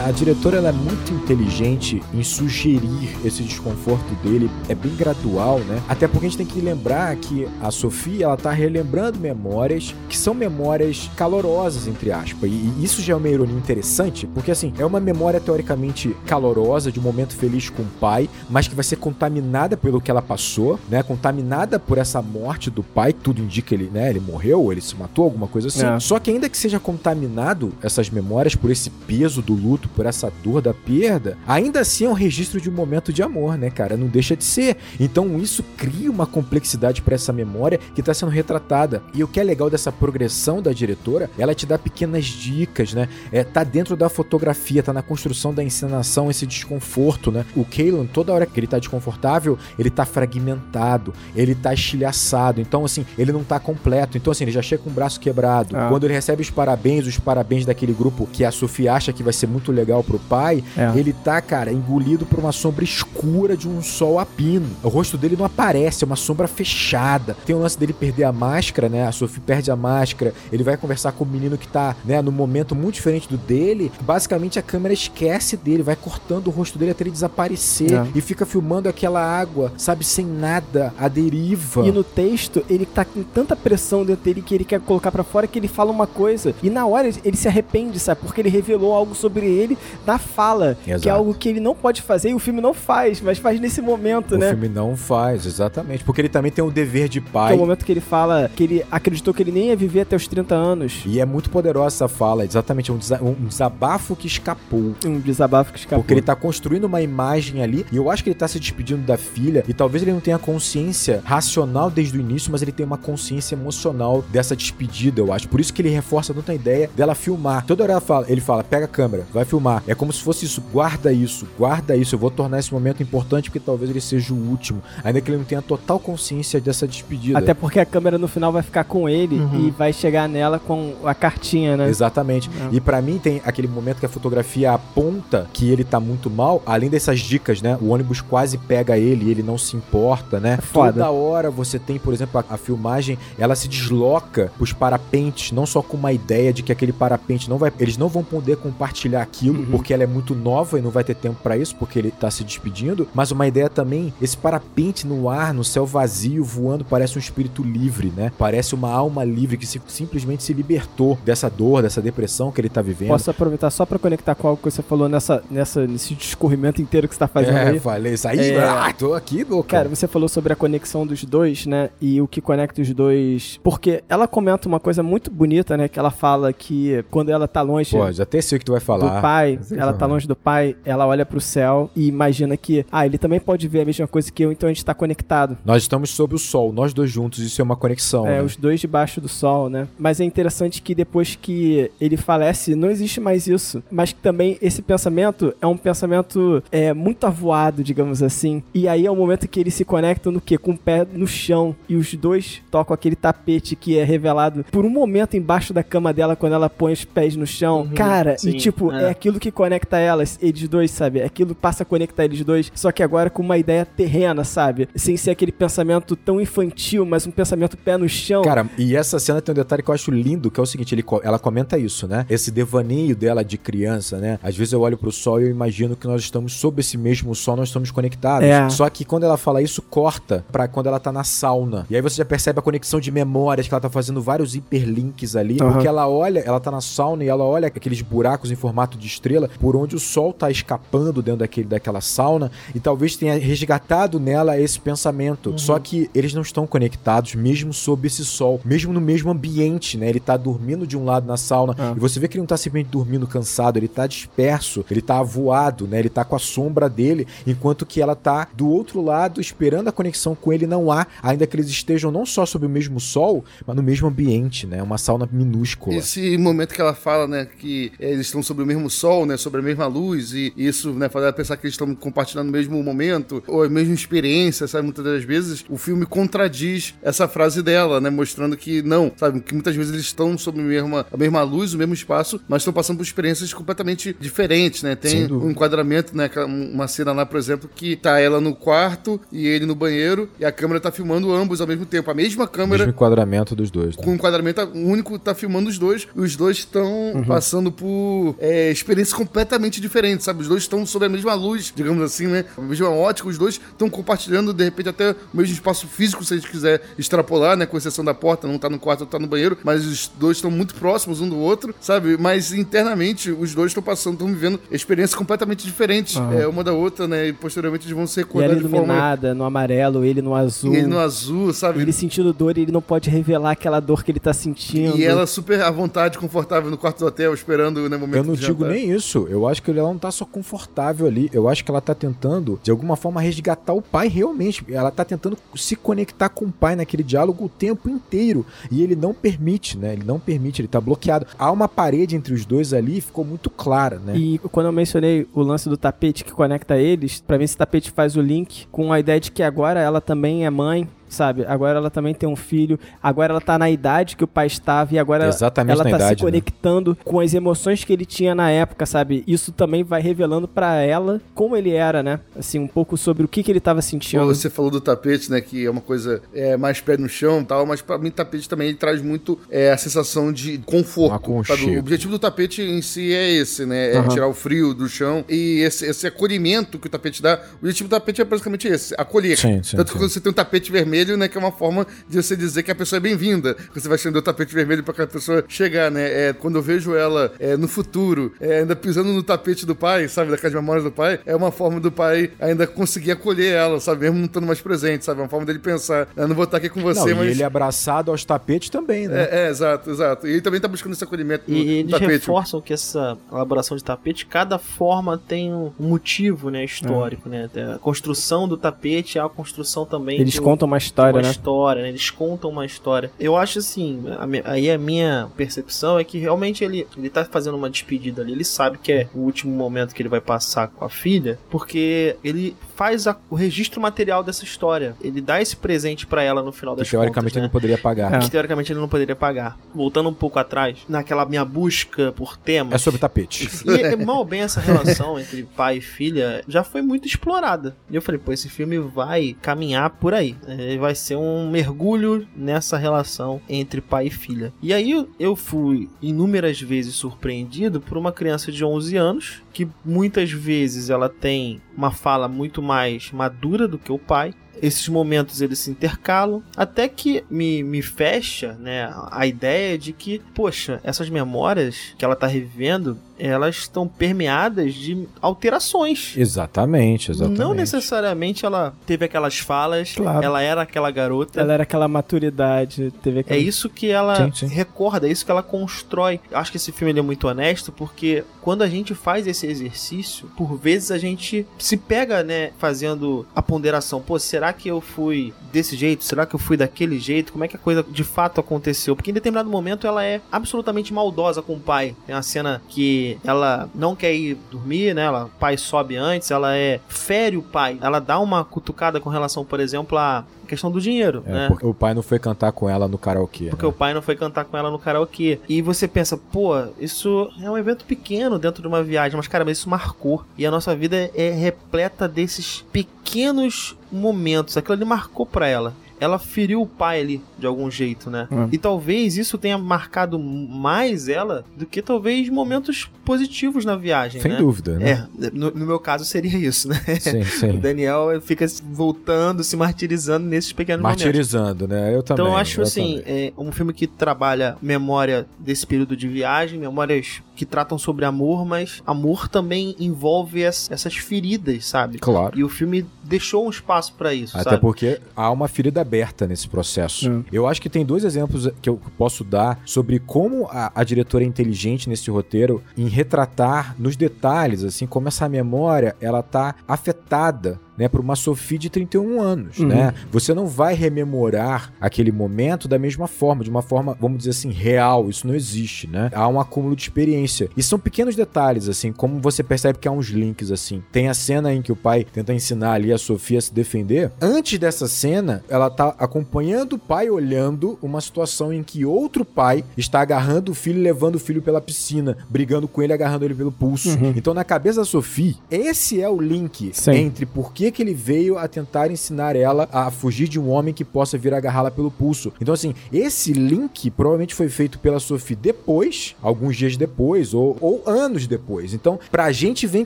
A diretora ela é muito inteligente em sugerir esse desconforto dele, é bem gradual, né? Até porque a gente tem que lembrar que a Sofia ela tá relembrando memórias que são memórias calorosas entre aspas. E isso já é uma ironia interessante, porque assim, é uma memória teoricamente calorosa de um momento feliz com o pai, mas que vai ser contaminada pelo que ela passou, né? Contaminada por essa morte do pai, tudo indica que ele, né, ele morreu, ele se matou, alguma coisa assim. É. Só que ainda que seja contaminado essas memórias por esse peso do luto, por essa dor da perda, ainda assim é um registro de um momento de amor, né, cara? Não deixa de ser. Então isso cria uma complexidade pra essa memória que tá sendo retratada. E o que é legal dessa progressão da diretora, ela te dá pequenas dicas, né? É, tá dentro da fotografia, tá na construção da encenação esse desconforto, né? O Kaylan, toda hora que ele tá desconfortável, ele tá fragmentado, ele tá estilhaçado. Então, assim, ele não tá completo. Então, assim, ele já chega com o braço quebrado. Ah. Quando ele recebe os parabéns, os parabéns daquele grupo que a Sofia acha que vai ser muito legal pro pai, É. ele tá, cara, engolido por uma sombra escura de um sol a pino. O rosto dele não aparece, é uma sombra fechada. Tem o lance dele perder a máscara, né? A Sophie perde a máscara. Ele vai conversar com o menino que tá, né, num momento muito diferente do dele. Basicamente a câmera esquece dele, vai cortando o rosto dele até ele desaparecer É. e fica filmando aquela água, sabe, sem nada, a deriva. E no texto, ele tá com tanta pressão dentro dele que ele quer colocar pra fora que ele fala uma coisa. E na hora ele se arrepende, sabe? Porque ele revelou algo sobre ele na fala. Que é Exato. algo que ele não pode fazer e o filme não faz, mas faz nesse momento, O né? filme não faz, exatamente. Porque ele também tem o dever de Que é pai. o momento que ele fala que ele acreditou que ele nem ia viver até os 30 anos. E é muito poderosa essa fala, exatamente, é um, desa- um desabafo que escapou. Um desabafo que escapou. Porque ele tá construindo uma imagem ali, e eu acho que ele tá se despedindo da filha, e talvez ele não tenha consciência racional desde o início, mas ele tem uma consciência emocional dessa despedida, eu acho. Por isso que ele reforça tanto a ideia dela filmar. Toda hora ela fala, ele fala, pega a câmera, vai filmar. É como se fosse isso, guarda isso, guarda isso, eu vou tornar esse momento importante porque talvez ele seja o último. Ainda que ele não tenha total consciência dessa despedida. Até porque a câmera no final vai ficar com ele Uhum. e vai chegar nela com a cartinha, né? Exatamente. É. E pra mim tem aquele momento que a fotografia aponta que ele tá muito mal, além dessas dicas, né? O ônibus quase pega ele e ele não se importa, né? É foda. Toda hora você tem, por exemplo, a, a filmagem, ela se desloca pros parapentes, não só com uma ideia de que aquele parapente não vai, eles não vão poder compartilhar aquilo, Uhum. porque ela é muito nova e não vai ter tempo pra isso, porque ele tá se despedindo, mas uma ideia também, esse parapente no ar, no céu vazio, voando, parece um espírito livre, né? Parece uma alma livre que se- simplesmente se libertou dessa dor, dessa depressão que ele tá vivendo. Posso aproveitar só pra conectar com algo que você falou nessa, nessa, nesse discorrimento inteiro que você tá fazendo é, aí. falei isso aí, É. ah, tô aqui, louco. Cara, você falou sobre a conexão dos dois, né? E o que conecta os dois. Porque ela comenta uma coisa muito bonita, né? Que ela fala que quando ela tá longe Pô, já até sei o que tu vai do falar. Pai, ela tá longe do pai, ela olha pro céu e imagina que, ah, ele também pode ver a mesma coisa que eu, então a gente tá conectado. Nós estamos sob o sol, nós dois juntos, isso é uma conexão. É, né? os dois debaixo do sol, né? Mas é interessante que depois que ele falece, não existe mais isso. Mas que também esse pensamento é um pensamento é, muito avoado, digamos assim. E aí é o momento que eles se conectam no quê? Com o pé no chão. E os dois tocam aquele tapete que é revelado por um momento embaixo da cama dela quando ela põe os pés no chão. Uhum, Cara, sim, e tipo, é. é. aquilo que conecta elas, eles dois, sabe? Aquilo passa a conectar eles dois, só que agora com uma ideia terrena, sabe? Sem ser aquele pensamento tão infantil, mas um pensamento pé no chão. Cara, e essa cena tem um detalhe que eu acho lindo, que é o seguinte, ele, ela comenta isso, né? Esse devaneio dela de criança, né? Às vezes eu olho pro sol e eu imagino que nós estamos sob esse mesmo sol, nós estamos conectados. É. Só que quando ela fala isso, corta pra quando ela tá na sauna. E aí você já percebe a conexão de memórias, que ela tá fazendo vários hiperlinks ali, Aham. porque ela olha, ela tá na sauna e ela olha aqueles buracos em formato de estrela por onde o sol tá escapando dentro daquele, daquela sauna e talvez tenha resgatado nela esse pensamento. Só que eles não estão conectados, mesmo sob esse sol, mesmo no mesmo ambiente, né? Ele tá dormindo de um lado na sauna Ah. e você vê que ele não tá simplesmente dormindo cansado, ele tá disperso, ele tá avoado, né? Ele tá com a sombra dele, enquanto que ela tá do outro lado esperando a conexão com ele não há, ainda que eles estejam não só sob o mesmo sol, mas no mesmo ambiente, né? Uma sauna minúscula. Esse momento que ela fala, né, que eles estão sobre o mesmo sol, sol, né, sobre a mesma luz, e isso, né, faz ela pensar que eles estão compartilhando o mesmo momento, ou a mesma experiência, sabe? Muitas das vezes o filme contradiz essa frase dela, né, mostrando que não, sabe? Que muitas vezes eles estão sob a mesma, a mesma luz, o mesmo espaço, mas estão passando por experiências completamente diferentes, né? Tem um enquadramento, né, uma cena lá, por exemplo, que tá ela no quarto e ele no banheiro, e a câmera tá filmando ambos ao mesmo tempo. A mesma câmera. Mesmo enquadramento dos dois. Né? Com o enquadramento único, tá filmando os dois, e os dois estão uhum. passando por é, experiências completamente diferentes, sabe? Os dois estão sob a mesma luz, digamos assim, né? A mesma ótica, os dois estão compartilhando, de repente, até o mesmo espaço físico, se a gente quiser extrapolar, né? Com exceção da porta, não tá no quarto, tá no banheiro, mas os dois estão muito próximos um do outro, sabe? Mas internamente, os dois estão passando, estão vivendo experiências completamente diferentes, uhum. é, uma da outra, né? E posteriormente eles vão se recordar e ela iluminada, forma... no amarelo, ele no azul. E ele no azul, sabe? Ele sentindo dor e ele não pode revelar aquela dor que ele tá sentindo. E ela super à vontade, confortável no quarto do hotel, esperando né, momento Eu não digo nem isso. Eu acho que ela não tá só confortável ali. Eu acho que ela tá tentando, de alguma forma, resgatar o pai realmente. Ela tá tentando se conectar com o pai naquele diálogo o tempo inteiro. E ele não permite, né? Ele não permite, ele tá bloqueado. Há uma parede entre os dois ali ficou muito clara, né? E quando eu mencionei o lance do tapete que conecta eles, para mim esse tapete faz o link com a ideia de que agora ela também é mãe, sabe? Agora ela também tem um filho, agora ela tá na idade que o pai estava e agora Exatamente ela tá idade, se né? conectando né? com as emoções que ele tinha na época, sabe? Isso também vai revelando para ela como ele era, né? Assim, um pouco sobre o que, que ele tava sentindo. Pô, você falou do tapete, né? Que é uma coisa é, mais pé no chão tal, mas para mim tapete também ele traz muito é, a sensação de conforto. O objetivo do tapete em si é esse, né? É uhum. tirar o frio do chão e esse, esse acolhimento que o tapete dá. O objetivo do tapete é basicamente esse, acolher. Sim, sim, Tanto sim. que quando você tem um tapete vermelho vermelho, né? Que é uma forma de você dizer que a pessoa é bem-vinda. Você vai estender o tapete vermelho para que a pessoa chegar, né? É, quando eu vejo ela é, no futuro, é, ainda pisando no tapete do pai, sabe? Da casa de memórias do pai, é uma forma do pai ainda conseguir acolher ela, sabe? Mesmo não estando mais presente, sabe? É uma forma dele pensar. Eu não vou estar aqui com você, não, mas. E ele é abraçado aos tapetes também, né? É, é, exato, exato. E ele também tá buscando esse acolhimento no, e eles tapete. reforçam que essa elaboração de tapete, cada forma tem um motivo, né? Histórico, é. né? A construção do tapete é a construção também. Eles contam uma história, uma né? História história, né? Eles contam uma história. Eu acho assim, a, aí a minha percepção é que realmente ele, ele tá fazendo uma despedida ali. Ele sabe que é o último momento que ele vai passar com a filha, porque ele faz a, o registro material dessa história. Ele dá esse presente para ela no final das que, teoricamente contas, ele né? não poderia pagar. É. Que teoricamente ele não poderia pagar. Voltando um pouco atrás, naquela minha busca por temas. É sobre tapete. E mal bem essa relação entre pai e filha já foi muito explorada. E eu falei, pô, esse filme vai caminhar por aí. Ele vai ser um mergulho nessa relação entre pai e filha. E aí eu fui inúmeras vezes surpreendido por uma criança de 11 anos que muitas vezes ela tem uma fala muito mais madura do que o pai esses momentos eles se intercalam, até que me, me fecha né, a ideia de que, poxa, essas memórias que ela está revivendo, elas estão permeadas de alterações. Exatamente, exatamente. Não necessariamente ela teve aquelas falas, claro. ela era aquela garota. Ela era aquela maturidade, teve aquela... É isso que ela sim, sim. recorda, é isso que ela constrói. Acho que esse filme é muito honesto, porque quando a gente faz esse exercício, por vezes a gente se pega, né, fazendo a ponderação. Pô, será será que eu fui desse jeito? Será que eu fui daquele jeito? Como é que a coisa de fato aconteceu? Porque em determinado momento ela é absolutamente maldosa com o pai. Tem uma cena que ela não quer ir dormir, né? Ela, o pai sobe antes, ela é fere o pai. Ela dá uma cutucada com relação, por exemplo, a questão do dinheiro, é, né? Porque o pai não foi cantar com ela no karaokê. Porque né? o pai não foi cantar com ela no karaokê. E você pensa, pô, isso é um evento pequeno dentro de uma viagem, mas cara, mas isso marcou. E a nossa vida é repleta desses pequenos momentos. Aquilo ali marcou para ela ela feriu o pai ali de algum jeito, né? Hum. E talvez isso tenha marcado mais ela do que talvez momentos positivos na viagem. Sem né? dúvida, né? É, no, no, meu caso seria isso, né? Sim, sim. O Daniel fica voltando, se martirizando nesses pequenos martirizando, momentos. né? Eu também. Então eu acho eu assim, é um filme que trabalha memória desse período de viagem, memórias que tratam sobre amor, mas amor também envolve essas feridas, sabe? Claro. E o filme deixou um espaço para isso, Até sabe? porque há uma ferida aberta nesse processo. Hum. Eu acho que tem dois exemplos que eu posso dar sobre como a, a, diretora é inteligente nesse roteiro em retratar nos detalhes, assim, como essa memória ela tá afetada né, para uma Sophie de 31 anos, né? Você não vai rememorar aquele momento da mesma forma, de uma forma, vamos dizer assim, real. Isso não existe, né? Há um acúmulo de experiência. E são pequenos detalhes, assim, como você percebe que há uns links, assim. Tem a cena em que o pai tenta ensinar ali a Sofia a se defender. Antes dessa cena, ela tá acompanhando o pai olhando uma situação em que outro pai está agarrando o filho e levando o filho pela piscina, brigando com ele, agarrando ele pelo pulso. Então, na cabeça da Sophie, esse é o link Sim. entre por que, que ele veio a tentar ensinar ela a fugir de um homem que possa vir agarrá-la pelo pulso. Então, assim, esse link provavelmente foi feito pela Sophie depois, alguns dias depois, ou, ou anos depois. Então, pra gente vem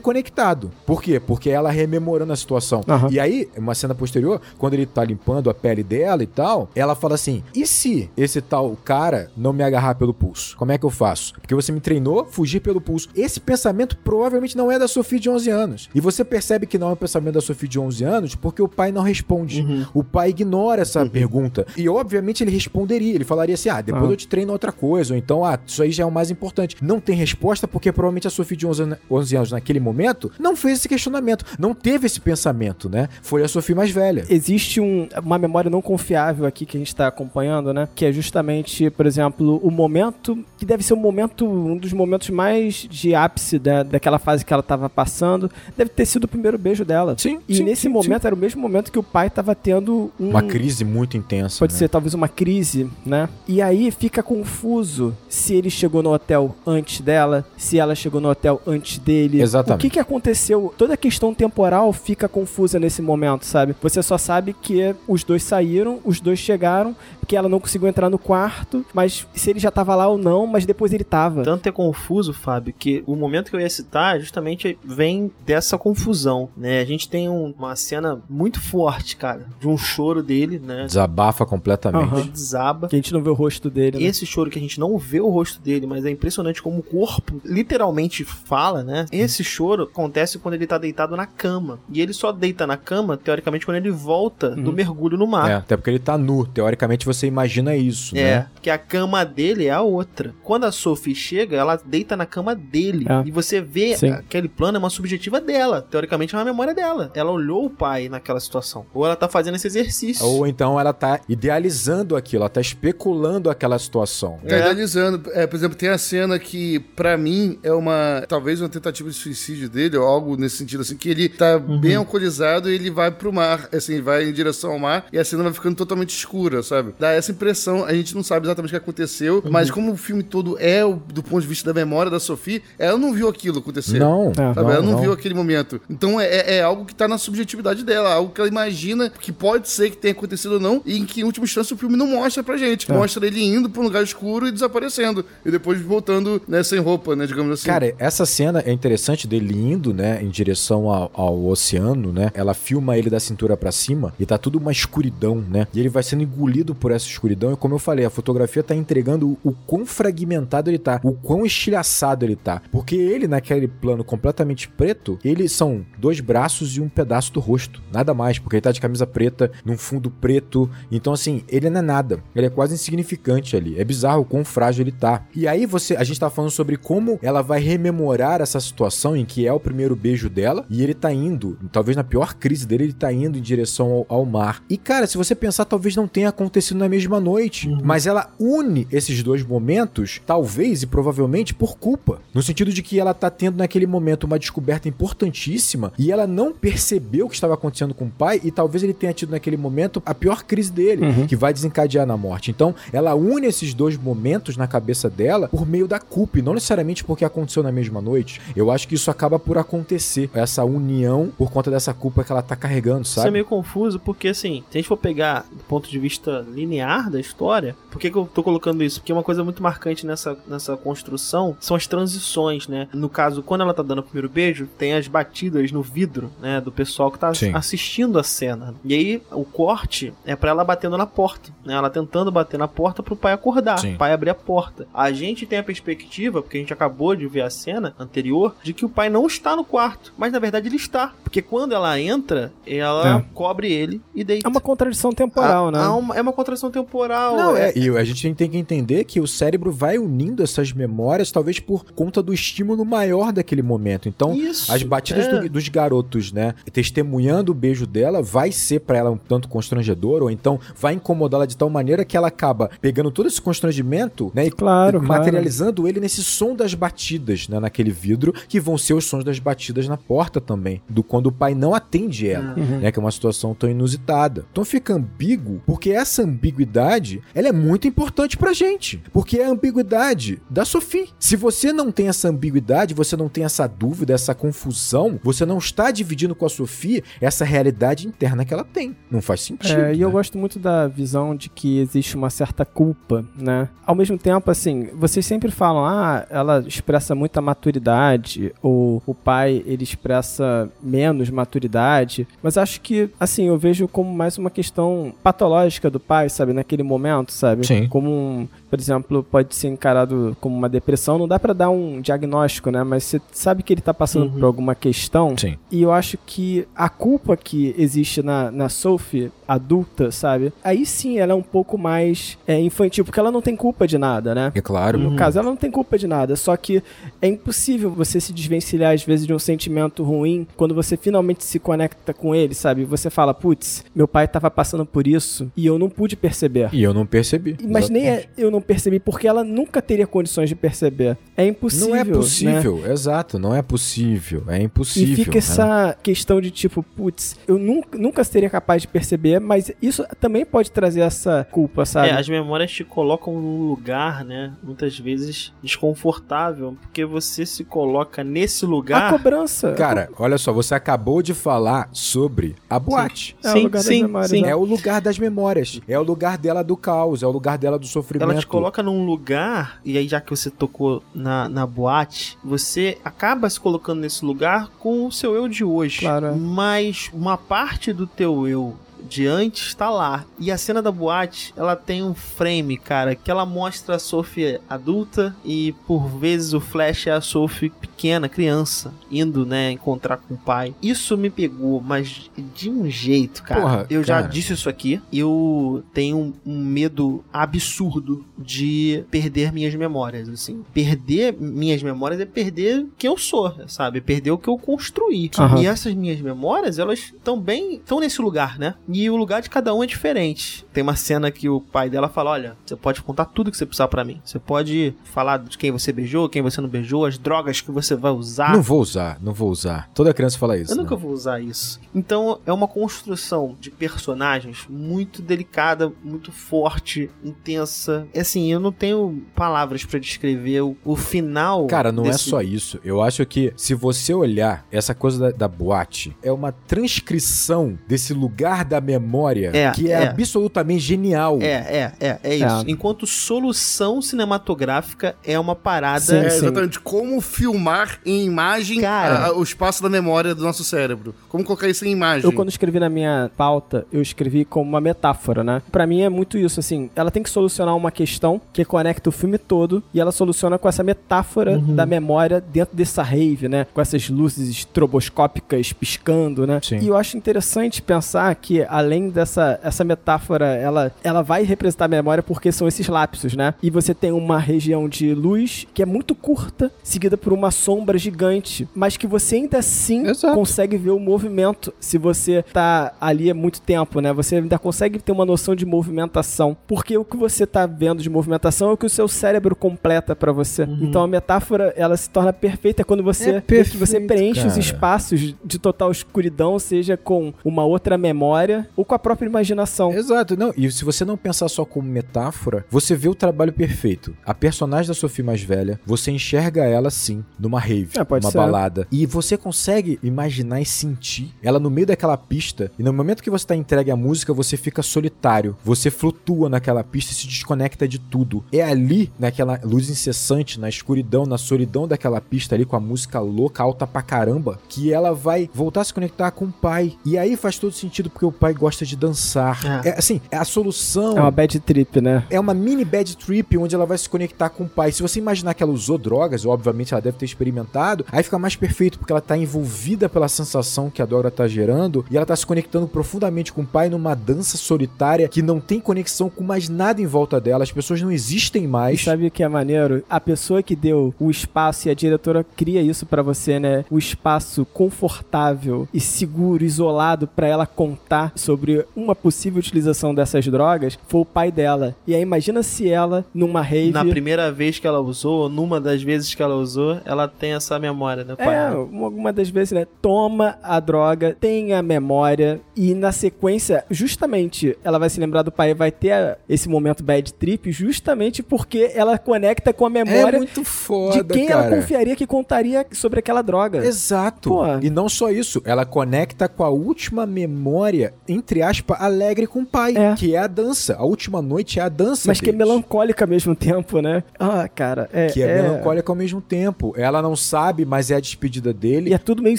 conectado. Por quê? Porque ela rememorando a situação. Aham. E aí, uma cena posterior, quando ele tá limpando a pele dela e tal, ela fala assim: e se esse tal cara não me agarrar pelo pulso? Como é que eu faço? Porque você me treinou fugir pelo pulso. Esse pensamento provavelmente não é da Sophie de 11 anos. E você percebe que não é um pensamento da Sophie de 11 anos porque o pai não responde. O pai ignora essa pergunta. E obviamente ele responderia. Ele falaria assim: ah, depois Ah. eu te treino outra coisa. Ou então, ah, isso aí já é o mais importante. Não tem resposta porque provavelmente a Sophie de 11, an- 11 anos naquele momento não fez esse questionamento. Não teve esse pensamento, né? Foi a Sophie mais velha. Existe um- uma memória não confiável aqui que a gente está acompanhando, né? Que é justamente, por exemplo, o momento que deve ser um momento, um dos momentos mais de ápice da, daquela fase que ela estava passando, deve ter sido o primeiro beijo dela. Sim, E sim, nesse sim, momento era o mesmo momento que o pai estava tendo um, Uma crise muito intensa. Pode né? ser talvez uma crise, né? E aí fica confuso se ele chegou no hotel antes dela, se ela chegou no hotel antes dele. Exatamente. O que, que aconteceu? Toda a questão temporal fica confusa nesse momento, sabe? Você só sabe que os dois saíram, os dois chegaram, porque ela não conseguiu entrar no quarto, mas se ele já tava lá ou não, mas depois ele tava. Tanto é confuso, Fábio, que o momento que eu ia citar justamente vem dessa confusão, né? A gente tem um- uma cena muito forte, cara, de um choro dele, né? Desabafa completamente. Ele desaba. Que a gente não vê o rosto dele, né? Esse choro que a gente não vê o rosto dele, mas é impressionante como o corpo literalmente fala, né? Esse choro acontece quando ele tá deitado na cama. E ele só deita na cama, teoricamente, quando ele volta do mergulho no mar. É, até porque ele tá nu. Teoricamente você imagina isso, É, né? porque a cama dele é a outra. Quando a Sophie chega, ela deita na cama dele. É. E você vê Sim. aquele plano é uma subjetiva dela. Teoricamente é uma memória dela. Ela olhou o pai naquela situação. Ou ela tá fazendo esse exercício. Ou então ela tá idealizando aquilo, ela tá especulando aquela situação. Tá É. idealizando. É, por exemplo, tem a cena que, pra mim, é uma. Talvez uma tentativa de suicídio dele, ou algo nesse sentido, assim, que ele tá Uhum. bem alcoolizado e ele vai pro mar. Assim, vai em direção ao mar e a cena vai ficando totalmente escura, sabe? Dá essa impressão, a gente não sabe exatamente o que aconteceu, Uhum. mas como o filme todo é do ponto de vista da memória da Sophie, ela não viu aquilo acontecer. Não, É. Sabe? não, ela não, não. viu aquele momento. Então é, é- é algo que tá na subjetividade dela, algo que ela imagina que pode ser que tenha acontecido ou não, e em que, em última instância, o filme não mostra pra gente. É. Mostra ele indo pra um lugar escuro e desaparecendo. E depois voltando, né, sem roupa, né, digamos assim. Cara, essa cena é interessante dele indo, né, em direção ao, ao oceano, né? Ela filma ele da cintura pra cima e tá tudo uma escuridão, né? E ele vai sendo engolido por essa escuridão e como eu falei, a fotografia tá entregando o, o quão fragmentado ele tá, o quão estilhaçado ele tá. Porque ele naquele plano completamente preto, ele são dois braços e um pedaço do rosto, nada mais, porque ele tá de camisa preta, num fundo preto. Então assim, ele não é nada. Ele é quase insignificante ali. É bizarro o quão frágil ele tá. E aí você, a gente tá falando sobre como ela vai rememorar essa situação em que é o primeiro beijo dela e ele tá indo, talvez na pior crise dele, ele tá indo em direção ao, ao mar. E cara, se você pensar, talvez não tenha acontecido na mesma noite, mas ela une esses dois momentos, talvez e provavelmente por culpa, no sentido de que ela tá tendo naquele momento uma descoberta importantíssima e ela não percebeu o que estava acontecendo com o pai e talvez ele tenha tido naquele momento a pior crise dele, que vai desencadear na morte. Então, ela une esses dois momentos na cabeça dela por meio da culpa, e não necessariamente porque aconteceu na mesma noite. Eu acho que isso acaba por acontecer, essa união por conta dessa culpa que ela tá carregando, Isso é sabe? meio confuso, porque assim, se a gente for pegar do ponto de vista linear da história, por que, que eu tô colocando isso? Porque uma coisa muito marcante nessa, nessa construção são as transições, né? No caso, quando ela tá dando o primeiro beijo, tem as batidas no vidro, né? Do pessoal que tá Sim. assistindo a cena. E aí, o corte é pra ela batendo na porta, né? Ela tentando bater na porta pro pai acordar, Sim. o pai abrir a porta. A gente tem a perspectiva, porque a gente acabou de ver a cena anterior, de que o pai não está no quarto, mas na verdade ele está. Porque quando ela entra, ela É. cobre ele e deita. É uma contradição temporal, Há- né? há uma- é uma contração temporal. Não, é, e a gente tem que entender que o cérebro vai unindo essas memórias, talvez por conta do estímulo maior daquele momento. Então, Isso, as batidas é. do- dos garotos, né, testemunhando o beijo dela vai ser pra ela um tanto constrangedor, ou então vai incomodá-la de tal maneira que ela acaba pegando todo esse constrangimento, né? E Claro, materializando ele nesse som das batidas, né? Naquele vidro, que vão ser os sons das batidas na porta também. Do quando o pai não atende ela, Uhum. né? Que é uma situação tão inusitada. Então fica ambíguo, porque essa ambiguidade, ela é muito importante pra gente. Porque é a ambiguidade da Sophie. Se você não tem essa ambiguidade, você não tem essa dúvida, essa confusão, você não está dividindo com a Sophie essa realidade interna que ela tem. Não faz sentido. É, e eu né? gosto muito da visão de que existe uma certa culpa, né? Ao mesmo tempo, assim, vocês sempre falam, ah, ela expressa muita maturidade, ou o pai, ele expressa menos maturidade, mas acho que, assim, eu vejo como mais uma questão patológica do pai, sabe? Naquele momento, sabe? Sim. Como um, por exemplo, pode ser encarado como uma depressão, não dá pra dar um diagnóstico, né? Mas você sabe que ele tá passando Uhum. por alguma questão, Sim. e eu acho que a culpa que existe na, na Sophie adulta, sabe? Aí sim ela é um pouco mais é, infantil, porque ela não tem culpa de nada, né? É claro. No caso, ela não tem culpa de nada, só que é impossível você se desvencilhar, às vezes, de um sentimento ruim quando você finalmente se conecta com ele, sabe? Você fala, putz, meu pai tava passando por isso e eu não pude perceber. E eu não percebi. Mas nem é, eu não percebi, porque ela nunca teria condições de perceber. É impossível. Não é né? possível, exato, não é possível, é impossível. E fica né? essa questão de tipo, putz, eu nunca, nunca seria capaz de perceber, mas isso também pode trazer essa culpa, sabe? É, as memórias te colocam num lugar, né? Muitas vezes desconfortável, porque você se coloca nesse A lugar. cobrança. Cara, olha só, você acabou de falar sobre a boate. É o sim, lugar das sim, memórias, sim. né? É o lugar das memórias, é o lugar dela do caos, é o lugar dela do sofrimento. Ela te coloca num lugar, e aí já que você tocou na, na boate, você acaba se colocando nesse lugar com o seu eu de hoje. Claro. Mas uma parte do teu eu de antes está lá. E a cena da boate, ela tem um frame, cara, que ela mostra a Sophie adulta e por vezes o flash é a Sophie pequena, criança, indo, né, encontrar com o pai. Isso me pegou, mas de um jeito, cara. Porra, eu já cara. disse isso aqui. Eu tenho um, medo absurdo de perder minhas memórias, assim. Perder minhas memórias é perder quem eu sou, sabe? Perder o que eu construí. Aham. E essas minhas memórias, elas também estão nesse lugar, né? E o lugar de cada um é diferente. Tem uma cena que o pai dela fala: Olha, você pode contar tudo que você precisar pra mim. Você pode falar de quem você beijou, quem você não beijou, as drogas que você vai usar. Não vou usar, não vou usar. Toda criança fala isso. Eu né? nunca vou usar isso. Então é uma construção de personagens muito delicada, muito forte, intensa. É assim, eu não tenho palavras pra descrever o, o final. Cara, não é desse- só isso. Eu acho que se você olhar essa coisa da, da boate, é uma transcrição desse lugar da memória É, que é, é. absolutamente genial. É, é, é, é isso. É. Enquanto solução cinematográfica é uma parada. Sim, É, sim. exatamente. Como filmar em imagem Cara. a- o espaço da memória do nosso cérebro. Como colocar isso em imagem. Eu, quando escrevi na minha pauta, eu escrevi como uma metáfora, né? Pra mim é muito isso, assim. Ela tem que solucionar uma questão que conecta o filme todo e ela soluciona com essa metáfora da memória dentro dessa rave, né? Com essas luzes estroboscópicas piscando, né? Sim. E eu acho interessante pensar que, além dessa essa metáfora, ela, ela vai representar a memória porque são esses lapsos, né? E você tem uma região de luz que é muito curta, seguida por uma sombra gigante, mas que você ainda assim Exato. consegue ver o movimento se você tá ali há muito tempo, né? Você ainda consegue ter uma noção de movimentação, porque o que você tá vendo de movimentação é o que o seu cérebro completa pra você. Então a metáfora, ela se torna perfeita quando você É que você perfeito, preenche os cara. espaços de total escuridão, seja com uma outra memória ou com a própria imaginação. Exato, não. E se você não pensar só como metáfora, você vê o trabalho perfeito. A personagem da Sophie mais velha, você enxerga ela sim, numa rave, É, numa ser. balada. E você consegue imaginar e sentir ela no meio daquela pista. E no momento que você tá entregue à música, você fica solitário. Você flutua naquela pista e se desconecta de tudo. É ali, naquela luz incessante, na escuridão, na solidão daquela pista ali, com a música louca, alta pra caramba, que ela vai voltar a se conectar com o pai. E aí faz todo sentido, porque o pai gosta de dançar. É. É, assim, é a solução. É uma bad trip, né? É uma mini bad trip onde ela vai se conectar com o pai. Se você imaginar que ela usou drogas, obviamente ela deve ter experimentado, aí fica mais perfeito porque ela tá envolvida pela sensação que a droga tá gerando e ela tá se conectando profundamente com o pai numa dança solitária que não tem conexão com mais nada em volta dela. As pessoas não existem E mais. sabe o que é maneiro? A pessoa que deu o espaço e a diretora cria isso pra você, né? O espaço confortável e seguro, isolado pra ela contar sobre uma possível utilização dessas drogas foi o pai dela. E aí imagina se ela numa rave Na primeira vez que ela usou, ou numa das vezes que ela usou, ela tem essa memória, né, pai? É, uma- alguma das vezes, né? Toma a droga, tem a memória e na sequência, justamente, ela vai se lembrar do pai e vai ter esse momento bad trip justamente porque ela conecta com a É memória muito foda, de quem cara. ela confiaria que contaria sobre aquela droga. Exato. Pô. E não só isso, ela conecta com a última memória, entre aspas, alegre com o pai, É. que é a dança. A última noite é a dança. Mas que é deles. melancólica ao mesmo tempo, né? Ah, cara, é. Que é, melancólica ao mesmo tempo. Ela não sabe, mas é a despedida dele. E é tudo meio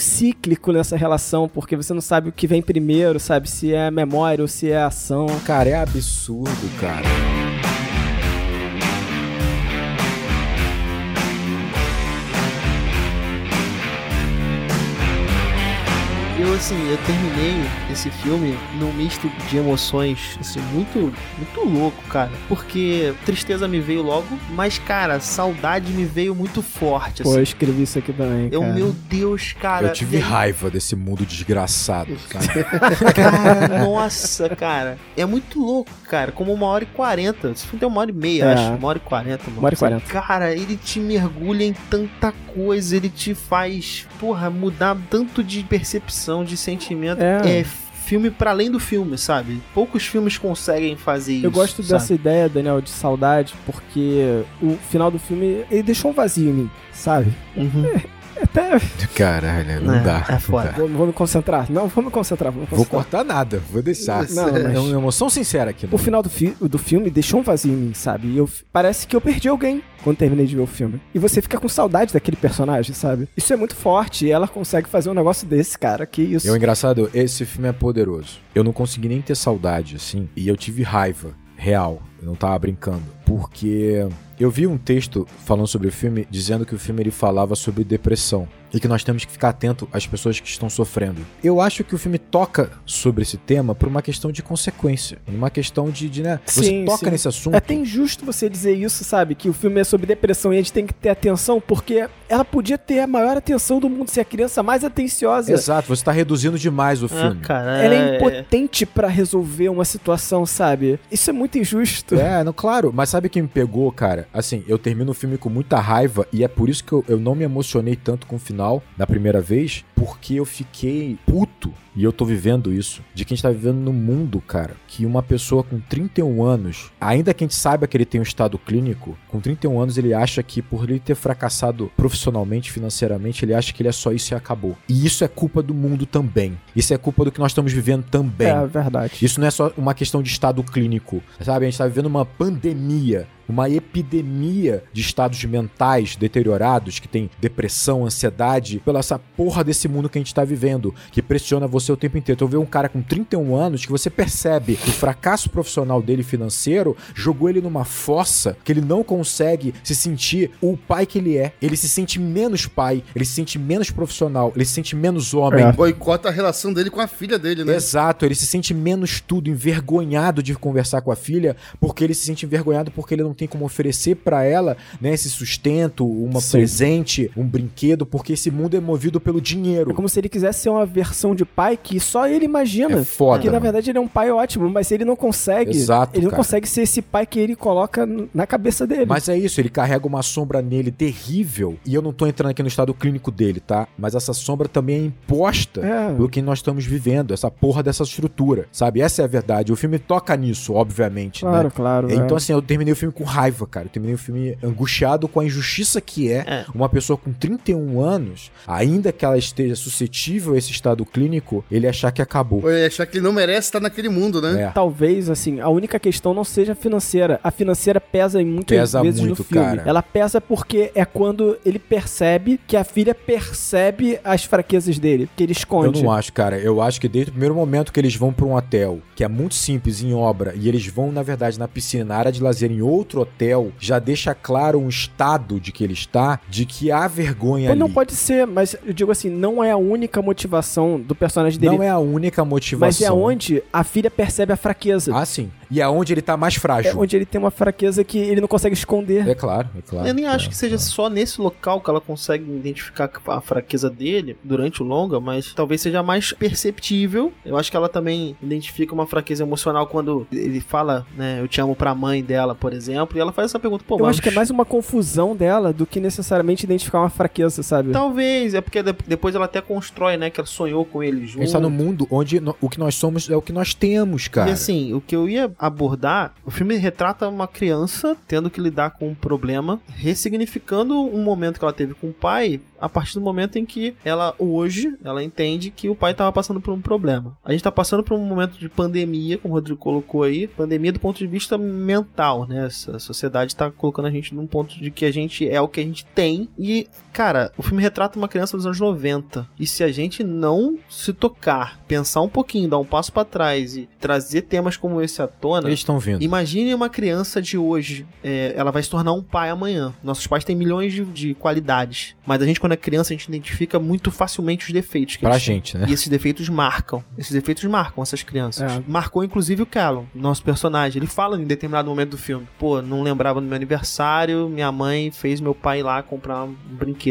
cíclico nessa relação, porque você não sabe o que vem primeiro, sabe? Se é memória ou se é a ação. Cara, é absurdo, cara. Assim, eu terminei esse filme num misto de emoções, assim, muito, muito louco, cara. Porque tristeza me veio logo, mas, cara, saudade me veio muito forte, Pô, assim. eu escrevi isso aqui também. Eu, cara. meu Deus, cara. Eu tive raiva desse mundo desgraçado, cara. Cara, nossa, cara. É muito louco, cara. Como uma hora e quarenta. Esse filme tem uma hora e meia, É. acho. Uma hora e quarenta, mano. Uma hora e quarenta. Cara, ele te mergulha em tanta coisa. Ele te faz, porra, mudar tanto de percepção, de sentimento. É. É, filme para além do filme, sabe? Poucos filmes conseguem fazer isso. Eu gosto sabe? dessa ideia, Daniel, de saudade, porque o final do filme ele deixou um vazio em mim, sabe? Uhum. Até. Caralho, não É, dá. é foda. Vou, vou me concentrar. Não, vou me concentrar. Vou, me Vou concentrar. cortar nada, vou deixar. Não, mas- É uma emoção sincera aqui. O final do, fi do filme deixou um vazio em mim, sabe? E eu, parece que eu perdi alguém quando terminei de ver o filme. E você fica com saudade daquele personagem, sabe? Isso é muito forte e ela consegue fazer um negócio desse, cara. Que isso. E o engraçado, esse filme é poderoso. Eu não consegui nem ter saudade, assim, e eu tive raiva real. Eu não tava brincando. Porque eu vi um texto falando sobre o filme, dizendo que o filme ele falava sobre depressão. E que nós temos que ficar atento às pessoas que estão sofrendo. Eu acho que o filme toca sobre esse tema por uma questão de consequência. Uma questão de, de né? Você Sim, toca sim. nesse assunto. É até injusto você dizer isso, sabe? Que o filme é sobre depressão e a gente tem que ter atenção, porque ela podia ter a maior atenção do mundo, ser a criança mais atenciosa. Exato, você tá reduzindo demais o Ah, filme. cara, Ela é impotente pra resolver uma situação, sabe? Isso é muito injusto. É, não, claro. Mas sabe quem me pegou, cara? Assim, eu termino o filme com muita raiva e é por isso que eu, eu não me emocionei tanto com o final da primeira vez, porque eu fiquei puto. E eu tô vivendo isso. De que a gente tá vivendo no mundo, cara. Que uma pessoa com 31 anos, ainda que a gente saiba que ele tem um estado clínico, com 31 anos ele acha que por ele ter fracassado profissionalmente, financeiramente, ele acha que ele é só isso e acabou. E isso é culpa do mundo também. Isso é culpa do que nós estamos vivendo também. É verdade. Isso não é só uma questão de estado clínico, sabe? A gente tá vivendo uma pandemia, uma epidemia de estados mentais deteriorados, que tem depressão, ansiedade, pela essa porra desse mundo que a gente tá vivendo, que pressiona você o tempo inteiro. Então vê um cara com 31 anos que você percebe que o fracasso profissional dele financeiro jogou ele numa fossa que ele não consegue se sentir o pai que ele é. Ele se sente menos pai, ele se sente menos profissional, ele se sente menos homem. É. Boicota a relação dele com a filha dele, né? Exato, ele se sente menos tudo, envergonhado de conversar com a filha, porque ele se sente envergonhado porque ele não tem como oferecer pra ela, né, esse sustento, uma Sim. presente, um brinquedo, porque esse mundo é movido pelo dinheiro. É como se ele quisesse ser uma versão de pai que só ele imagina. É foda, Que na verdade ele é um pai ótimo, mas ele não consegue. Exato, Ele não cara. consegue ser esse pai que ele coloca na cabeça dele. Mas é isso, ele carrega uma sombra nele terrível, e eu não tô entrando aqui no estado clínico dele, tá? Mas essa sombra também é imposta É. pelo que nós estamos vivendo, essa porra dessa estrutura, sabe? Essa é a verdade. O filme toca nisso, obviamente, né? Claro, claro. é. Então, assim, eu terminei o filme com raiva, cara. Eu terminei o filme angustiado com a injustiça que é, É. uma pessoa com 31 anos, ainda que ela esteja suscetível a esse estado clínico, ele achar que acabou. Ou ele achar que ele não merece estar naquele mundo, né? É. Talvez, assim, a única questão não seja financeira. A financeira pesa em muitas Pesa vezes muito, no filme. cara. Ela pesa porque é quando ele percebe que a filha percebe as fraquezas dele, que ele Eu esconde. não acho, cara. Eu acho que desde o primeiro momento que eles vão pra um hotel, que é muito simples em obra, e eles vão, na verdade, na piscina, na área de lazer, em outro hotel, já deixa claro um estado de que ele está, de que há vergonha Pô, ali. não pode ser, mas eu digo assim, não é a única motivação do personagem dele. Não é a única motivação. mas é onde a filha percebe a fraqueza. Ah, sim. E é onde ele tá mais é frágil. onde ele tem uma fraqueza que ele não consegue esconder. É claro, é claro. Eu nem acho É, que seja só nesse local que ela consegue identificar a fraqueza dele durante o longa, mas talvez seja mais perceptível. Eu acho que ela também identifica uma fraqueza emocional quando ele fala, né, eu te amo pra mãe dela, por exemplo, e ela faz essa pergunta, pô, eu mas acho que é mais uma confusão dela do que necessariamente identificar uma fraqueza, sabe? Talvez, é porque de- depois ela até constrói, né, que ela sonhou com ele junto. A gente tá num mundo onde o que nós somos é o que nós temos, cara. E assim, o que eu ia abordar, o filme retrata uma criança tendo que lidar com um problema, ressignificando um momento que ela teve com o pai, a partir do momento em que ela hoje, ela entende que o pai estava passando por um problema. A gente tá passando por um momento de pandemia, como o Rodrigo colocou aí, pandemia do ponto de vista mental, né? Essa sociedade tá colocando a gente num ponto de que a gente é o que a gente tem e, cara, o filme retrata uma criança dos anos 90. E se a gente não se tocar, pensar um pouquinho, dar um passo pra trás e trazer temas como esse à tona, Eles estão vindo. Imagine uma criança de hoje, é, ela vai se tornar um pai amanhã. Nossos pais têm milhões de, de qualidades, mas a gente, quando é criança, a gente identifica muito facilmente os defeitos que Pra eles têm. gente, né? E esses defeitos marcam. Esses defeitos marcam essas crianças. É. Marcou inclusive o Callum, nosso personagem. Ele fala em determinado momento do filme: pô, não lembrava do meu aniversário, minha mãe fez meu pai ir lá comprar um brinquedo.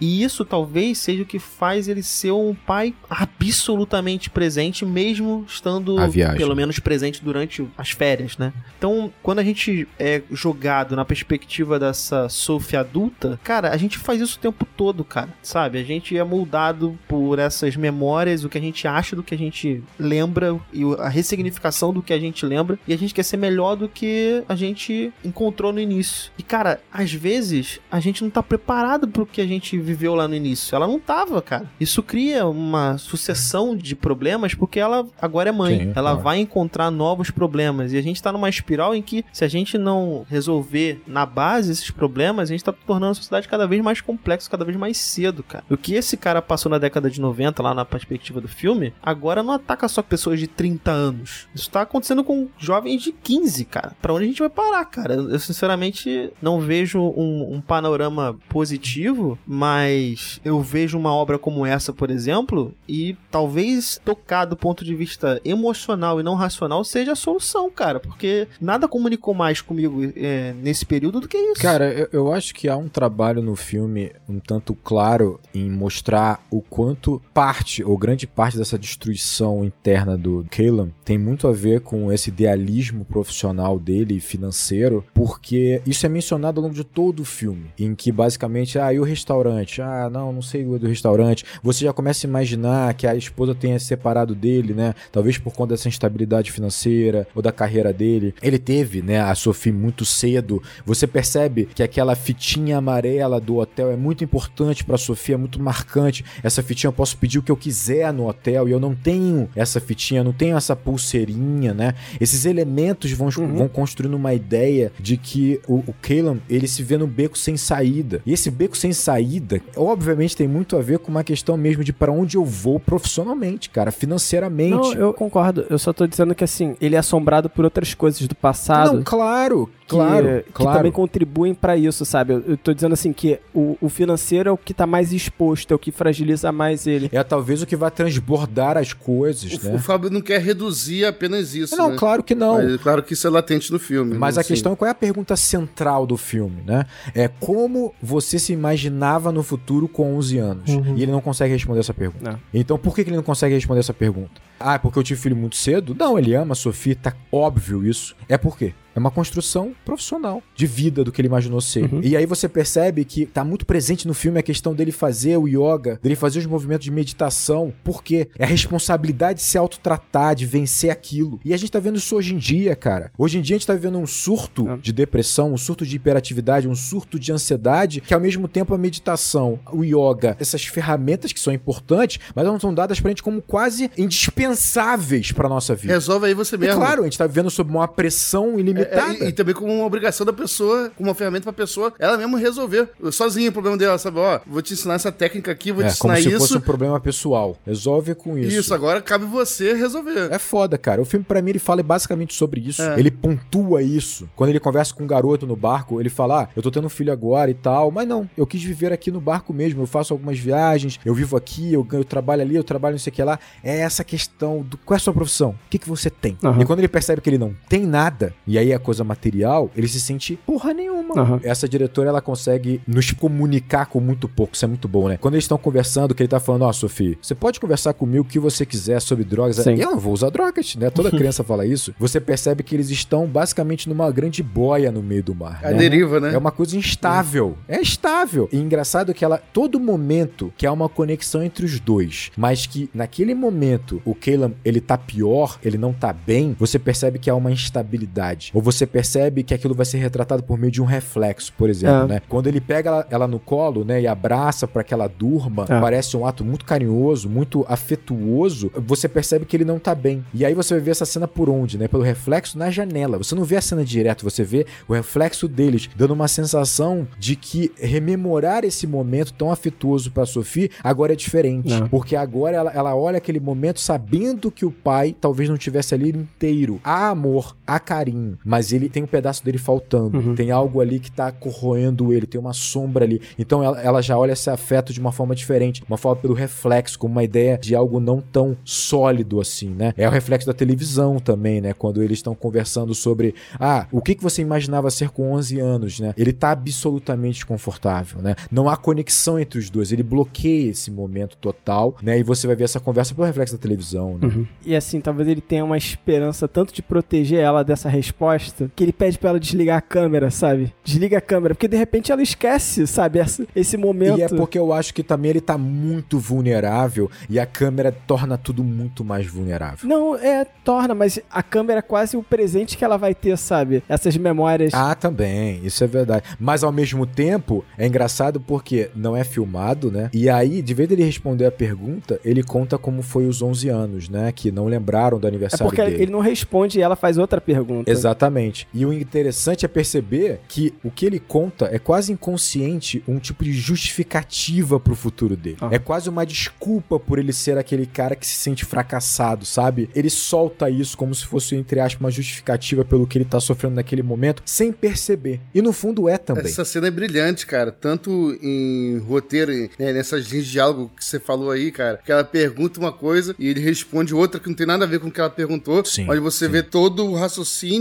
E isso talvez seja o que faz ele ser um pai absolutamente presente, mesmo estando pelo menos presente durante as férias, né? Então, quando a gente é jogado na perspectiva dessa Sophie adulta, cara, a gente faz isso o tempo todo, cara, sabe? A gente é moldado por essas memórias, o que a gente acha do que a gente lembra e a ressignificação do que a gente lembra, e a gente quer ser melhor do que a gente encontrou no início. E, cara, às vezes a gente não tá preparado pro que a gente viveu lá no início. Ela não tava, cara. Isso cria uma sucessão de problemas porque ela agora é mãe. Sim, ela claro. vai encontrar novos problemas. E a gente tá numa espiral em que, se a gente não resolver na base esses problemas, a gente tá tornando a sociedade cada vez mais complexa, cada vez mais cedo, cara. O que esse cara passou na década de 90, lá na perspectiva do filme, agora não ataca só pessoas de 30 anos. Isso tá acontecendo com jovens de 15, cara. Pra onde a gente vai parar, cara? Eu, sinceramente, não vejo um, um panorama positivo, mas eu vejo uma obra como essa, por exemplo, e talvez tocar do ponto de vista emocional e não racional seja a solução, cara, porque nada comunicou mais comigo é, nesse período do que isso. Cara, eu, eu acho que há um trabalho no filme um tanto claro em mostrar o quanto parte, ou grande parte dessa destruição interna do Caleb tem muito a ver com esse idealismo profissional dele e financeiro, porque isso é mencionado ao longo de todo o filme, em que basicamente, ah, e o restaurante? Ah, não, não sei do restaurante. Você já começa a imaginar que a esposa tenha se separado dele, né? Talvez por conta dessa instabilidade financeira ou da carreira dele. Ele teve, né, a Sophie muito cedo. Você percebe que aquela fitinha amarela do hotel é muito importante pra Sofia, é muito marcante. Essa fitinha eu posso pedir o que eu quiser no hotel e eu não tenho essa fitinha, não tenho essa pulseirinha, né? Esses elementos vão, vão construindo uma ideia de que o, o Caleb, ele se vê no beco sem saída. E esse beco sem saída, obviamente, tem muito a ver com uma questão mesmo de para onde eu vou profissionalmente, cara, financeiramente. Não, eu concordo. Eu só tô dizendo que assim, ele é assombrado por outras coisas do passado. Não, claro, que, claro, que claro. também contribuem pra isso, sabe? Eu, eu tô dizendo assim que o, o financeiro é o que tá mais exposto, é o que fragiliza mais ele. É talvez o que vai transbordar as coisas, O, né? o Fábio não quer reduzir apenas isso. Não, né? claro que não. Mas, claro que isso é latente no filme. Mas né? a questão é qual é a pergunta central do filme, né? É como você se imaginava no futuro com 11 anos. Uhum. E ele não consegue responder essa pergunta. Não. Então por que que ele não consegue responder essa pergunta? Ah, é porque eu tive filho muito cedo? Não, ele ama a Sofia, tá óbvio isso. É por quê? É uma construção profissional de vida do que ele imaginou ser. Uhum. E aí você percebe que tá muito presente no filme a questão dele fazer o yoga, dele fazer os movimentos de meditação. Por quê? É a responsabilidade de se autotratar, de vencer aquilo. E a gente tá vendo isso hoje em dia, cara. Hoje em dia a gente tá vivendo um surto É. de depressão, um surto de hiperatividade, um surto de ansiedade, que ao mesmo tempo a meditação, o yoga, essas ferramentas que são importantes, mas elas não são dadas pra gente como quase indispensáveis pra nossa vida. Resolve aí você E mesmo. claro, a gente tá vivendo sob uma pressão ilimitada. É, e, e também como uma obrigação da pessoa, como uma ferramenta pra pessoa, ela mesmo resolver. Sozinha o problema dela, sabe? Ó, vou te ensinar essa técnica aqui, vou te É, como ensinar se fosse um problema pessoal. Resolve com isso. Isso. agora cabe você resolver. É foda, cara. O filme, pra mim, ele fala basicamente sobre isso. É. Ele pontua isso. Quando ele conversa com um garoto no barco, ele fala: Ah, eu tô tendo um filho agora e tal. Mas não, eu quis viver aqui no barco mesmo. Eu faço algumas viagens, eu vivo aqui, eu, eu trabalho ali, eu trabalho não sei o que lá. É essa questão do qual é a sua profissão? O que, que você tem? Aham. E quando ele percebe que ele não tem nada, e aí é coisa material, ele se sente porra nenhuma. Aham. Essa diretora, ela consegue nos comunicar com muito pouco. Isso é muito bom, né? Quando eles estão conversando, que ele tá falando, ó, Sofia, você pode conversar comigo o que você quiser sobre drogas. Sim. Eu não vou usar drogas, né? Toda criança fala isso. Você percebe que eles estão basicamente numa grande boia no meio do mar. A né? deriva, né? É uma coisa instável. É estável. E engraçado que ela, todo momento que há uma conexão entre os dois, mas que naquele momento o Caleb, ele tá pior, ele não tá bem, você percebe que há uma instabilidade. Ou você percebe que aquilo vai ser retratado por meio de um reflexo, por exemplo, É. né? Quando ele pega ela, ela no colo, né, e abraça para que ela durma, É. parece um ato muito carinhoso, muito afetuoso, você percebe que ele não tá bem. E aí você vai ver essa cena por onde, né? Pelo reflexo na janela. Você não vê a cena direto, você vê o reflexo deles, dando uma sensação de que rememorar esse momento tão afetuoso pra Sophie agora é diferente. É. Porque agora ela, ela olha aquele momento sabendo que o pai talvez não tivesse ali inteiro. Há amor, há carinho, mas ele tem um pedaço dele faltando. Uhum. Tem algo ali que tá corroendo ele, tem uma sombra ali. Então ela, ela já olha esse afeto de uma forma diferente, uma forma pelo reflexo, como uma ideia de algo não tão sólido assim, né? É o reflexo da televisão também, né? Quando eles estão conversando sobre, ah, o que, que você imaginava ser com 11 anos, né? Ele tá absolutamente confortável, né? Não há conexão entre os dois, ele bloqueia esse momento total, né? E você vai ver essa conversa pelo reflexo da televisão, né? Uhum. E assim, talvez ele tenha uma esperança tanto de proteger ela dessa resposta, que ele pede pra ela desligar a câmera, sabe? Desliga a câmera, porque de repente ela esquece, sabe? Essa- esse momento. E é porque eu acho que também ele tá muito vulnerável e a câmera torna tudo muito mais vulnerável. Não, é, torna, mas a câmera é quase o presente que ela vai ter, sabe? Essas memórias. Ah, também, isso é verdade. Mas ao mesmo tempo, é engraçado porque não é filmado, né? E aí, de vez dele responder a pergunta, ele conta como foi os 11 anos, né? Que não lembraram do é aniversário porque dele. ele não responde e ela faz outra pergunta. Exatamente. E o interessante é perceber que o que ele conta é quase inconsciente um tipo de justificativa pro futuro dele. Ah. É quase uma desculpa por ele ser aquele cara que se sente fracassado, sabe? Ele solta isso como se fosse, entre aspas, uma justificativa pelo que ele tá sofrendo naquele momento, sem perceber. E no fundo é também. Essa cena é brilhante, cara. Tanto em roteiro, né, nessas linhas de diálogo que você falou aí, cara. Que ela pergunta uma coisa e ele responde outra que não tem nada a ver com o que ela perguntou. Sim, Onde você sim. vê todo o raciocínio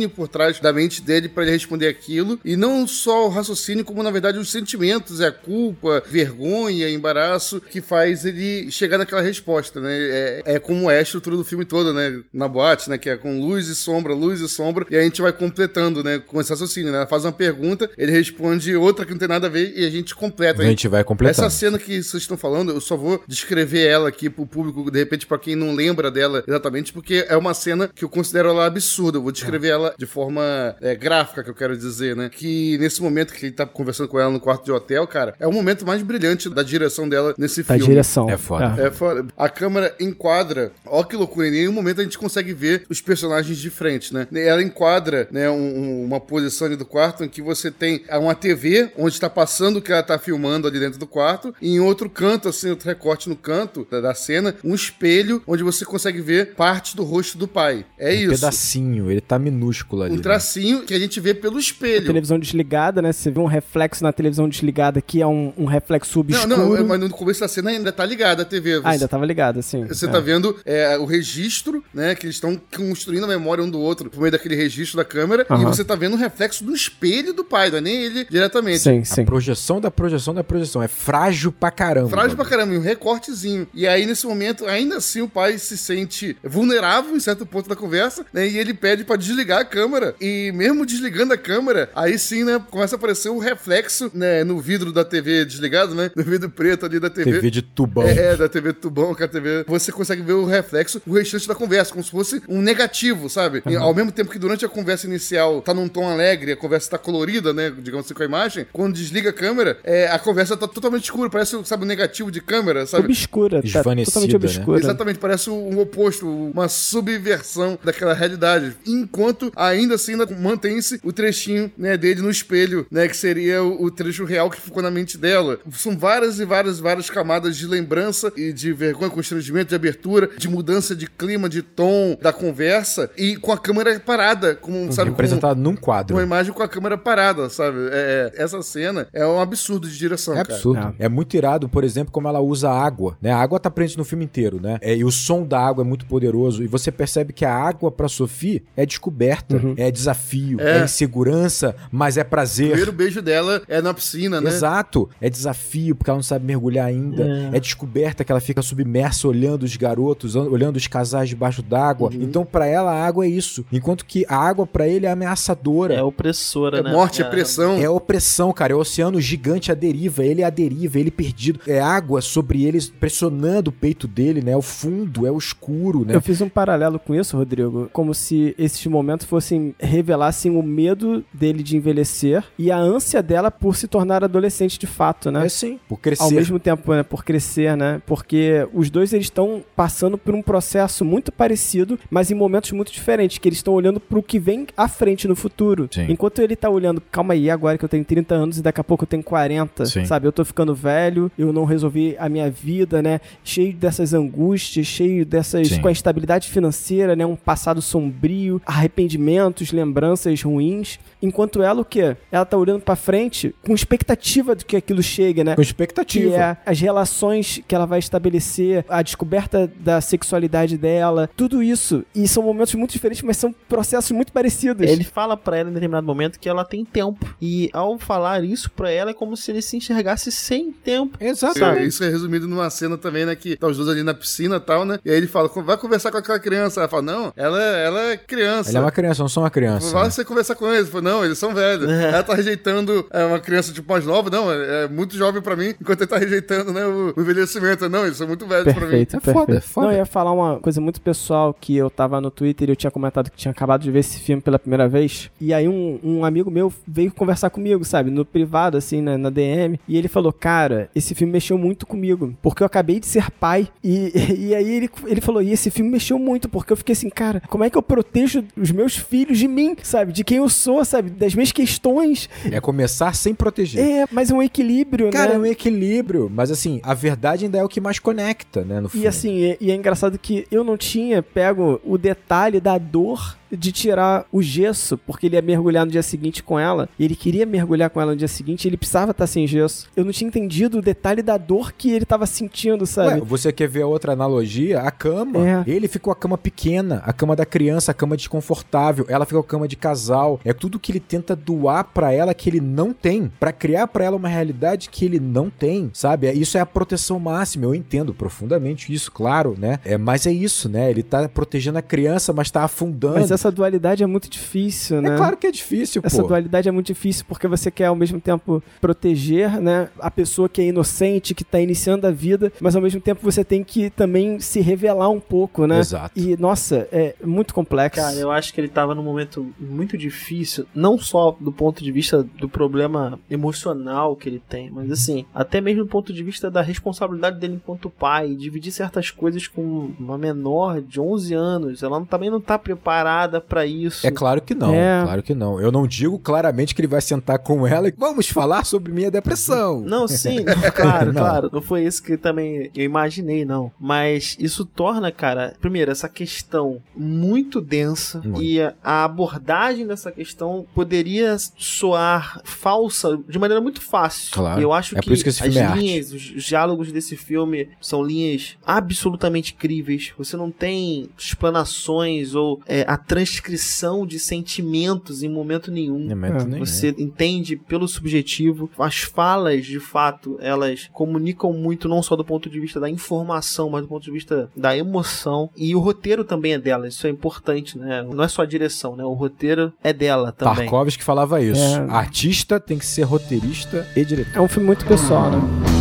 por trás da mente dele pra ele responder aquilo. E não só o raciocínio, como na verdade os sentimentos, é a culpa, vergonha, embaraço, que faz ele chegar naquela resposta, né? É, é como é a estrutura do filme todo, né? Na boate, né? Que é com luz e sombra, luz e sombra. E a gente vai completando, né? Com esse raciocínio, né? Ela faz uma pergunta, ele responde outra que não tem nada a ver e a gente completa. A gente vai completando. Essa cena que vocês estão falando, eu só vou descrever ela aqui pro público, de repente, pra quem não lembra dela exatamente, porque é uma cena que eu considero ela absurda. Eu vou descrever ela de forma é, gráfica, que eu quero dizer, né? Que nesse momento que ele tá conversando com ela no quarto de hotel, cara, é o momento mais brilhante da direção dela nesse Da filme. direção. É foda. É. É foda. A câmera enquadra. Ó, que loucura. Em nenhum momento a gente consegue ver os personagens de frente, né? Ela enquadra, né, um- um- uma posição ali do quarto em que você tem uma TV onde está passando o que ela tá filmando ali dentro do quarto. E em outro canto, assim, outro recorte no canto da, da cena, um espelho onde você consegue ver parte do rosto do pai. É um isso. pedacinho, ele tá minúsculo ali. Um né? tracinho que a gente vê pelo espelho. Televisão desligada, né? Você vê um reflexo na televisão desligada que é um, um reflexo Não, obscuro. não, mas no começo da cena ainda tá ligada a TV. Ah, ainda tava ligado, assim. Você É. tá vendo é, o registro, né? Que eles estão construindo a memória um do outro por meio daquele registro da câmera. E você tá vendo o reflexo do espelho do pai, não é nem ele diretamente. Sim, A sim. projeção da projeção da projeção. É frágil pra caramba. Frágil pra caramba, e um recortezinho. E aí, nesse momento, ainda assim, o pai se sente vulnerável em certo ponto da conversa, né? E ele pede pra desligar a câmera. e mesmo desligando a câmera, aí sim, né, começa a aparecer o reflexo, né, no vidro da TV desligado, né, no vidro preto ali da TV. TV de tubão. É, é, da TV tubão, que a TV. Você consegue ver o reflexo, o restante da conversa, como se fosse um negativo, sabe? E, ao mesmo tempo que durante a conversa inicial tá num tom alegre, a conversa tá colorida, né? Digamos assim, com a imagem, quando desliga a câmera, é, a conversa tá totalmente escura, parece, sabe, um negativo de câmera, sabe? Obscura, tá totalmente né? obscura. Exatamente, parece um oposto, uma subversão daquela realidade. Enquanto ainda assim ainda mantém-se o trechinho né, dele no espelho, né? Que seria o, o trecho real que ficou na mente dela. São várias e várias, várias camadas de lembrança e de vergonha, constrangimento, de abertura, de mudança de clima, de tom da conversa, e com a câmera parada, como, sabe, com, Representado num quadro. uma imagem com a câmera parada, sabe? É, essa cena é um absurdo de direção, É cara. absurdo. É. muito irado, por exemplo, como ela usa a água, né? A água tá presente no filme inteiro, né? É, e o som da água é muito poderoso. E você percebe que a água pra Sophie é descoberta, é desafio, é. É. insegurança, mas é O prazer. primeiro beijo dela é na piscina, né? Exato. É desafio, porque ela não sabe mergulhar ainda. É, descoberta que ela fica submersa olhando os garotos, an- olhando os casais debaixo d'água. Uhum. Então, pra ela, a água é isso. Enquanto que a água, pra ele, é ameaçadora. É opressora, É né? morte, é pressão. É opressão, cara. É o oceano gigante à deriva. Ele é a deriva, ele perdido. É água sobre ele, pressionando o peito dele, né? É o fundo, é o escuro, né? Eu fiz um paralelo com isso, Rodrigo, como se esses momentos fossem revelassem o medo dele de envelhecer e a ânsia dela por se tornar adolescente de fato, né? É sim, por crescer. Ao mesmo tempo, né, por crescer, né? Porque os dois eles estão passando por um processo muito parecido, mas em momentos muito diferentes, que eles estão olhando pro que vem à frente no futuro. Sim. Enquanto ele tá olhando, calma aí, agora que eu tenho 30 anos e daqui a pouco eu tenho 40, Sim. sabe? Eu tô ficando velho, eu não resolvi a minha vida, né? Cheio dessas angústias, cheio dessas Sim. com a instabilidade financeira, né? Um passado sombrio, arrependimentos, lembranças ruins. Enquanto ela o quê? Ela tá olhando pra frente com expectativa de que aquilo chegue, né? Com que expectativa. é as relações que ela vai estabelecer, a descoberta da sexualidade dela, tudo isso. E são momentos muito diferentes, mas são processos muito parecidos. Ele fala pra ela em determinado momento que ela tem tempo. E ao falar isso pra ela é como se ele se enxergasse sem tempo. Exato. É, isso é resumido numa cena também, né? Que tá os dois ali na piscina e tal, né? E aí ele fala, vai conversar com aquela criança. Ela fala, não, ela, ela é criança. Ele é uma criança, não sou uma criança. Vai né? você conversar com eles. Fala, não, eles são velhos. É. Ela tá rejeitando é, uma criança tipo mais nova. Não, é, é muito jovem pra mim. Enquanto ele tá rejeitando, né, o, o envelhecimento. Não, eles são muito velhos pra mim. Perfeito, É perfeito. foda, é foda. Não, eu ia falar uma coisa muito pessoal que eu tava no Twitter e eu tinha comentado que tinha acabado de ver esse filme pela primeira vez. E aí um, um amigo meu veio conversar comigo, sabe? No privado, assim, na, na DM. E ele falou, cara, esse filme mexeu muito comigo. Porque eu acabei de ser pai. E, e aí ele, ele falou, e esse filme mexeu muito. Porque eu fiquei assim, cara, como é que eu protejo os meus filhos de mim, sabe? De quem eu sou, sabe? Das minhas questões. É começar sem proteger. É, mas é um equilíbrio, Cara, né? é um equilíbrio. Mas assim, a verdade ainda é o que mais conecta, né? No fundo. E assim, é, e é engraçado que eu não tinha pego o detalhe da dor de tirar o gesso, porque ele ia mergulhar no dia seguinte com ela, e ele queria mergulhar com ela no dia seguinte, e ele precisava estar sem gesso. Eu não tinha entendido o detalhe da dor que ele tava sentindo, sabe? Ué, você quer ver a outra analogia? A cama. É. Ele ficou a cama pequena, a cama da criança, a cama desconfortável. Ela ficou a cama de casal. É tudo que ele tenta doar pra ela que ele não tem, Pra criar pra ela uma realidade que ele não tem, sabe? É- Isso é a proteção máxima. Eu entendo profundamente isso, claro, né? É, mas é isso, né? Ele tá protegendo a criança, mas tá afundando. Mas essa dualidade é muito difícil, né? É claro que é difícil, Essa pô. dualidade é muito difícil porque você quer ao mesmo tempo proteger, né, a pessoa que é inocente, que tá iniciando a vida, mas ao mesmo tempo você tem que também se revelar um pouco, né? Exato. E nossa, é muito complexo. Cara, eu acho que ele tava num momento muito difícil, não só do ponto de vista do problema emocional que ele tem, mas assim, até mesmo do ponto de vista da responsabilidade dele enquanto pai, dividir certas coisas com uma menor de 11 anos, ela também não tá preparada pra isso. É claro que não, É. claro que não. Eu não digo claramente que ele vai sentar com ela e vamos falar sobre minha depressão. Não, sim, não, claro, Não. claro. Não foi isso que também eu imaginei, não. Mas isso torna, cara, primeiro, essa questão muito densa Muito. e a- abordagem dessa questão poderia soar falsa de maneira muito fácil. Claro. Eu acho É que, por isso que esse as é linhas, os, os diálogos desse filme são linhas absolutamente críveis. Você não tem explanações ou é, a transcrição de sentimentos em momento nenhum. Momento É, nenhum. Você entende pelo subjetivo. As falas, de fato, elas comunicam muito, não só do ponto de vista da informação, mas do ponto de vista da emoção. E o roteiro também é dela, isso é importante, né? Não é só a direção, né? O roteiro é dela também. Tarkovsky falava isso. É. Artista tem que ser roteirista e diretor. É um filme muito pessoal, né?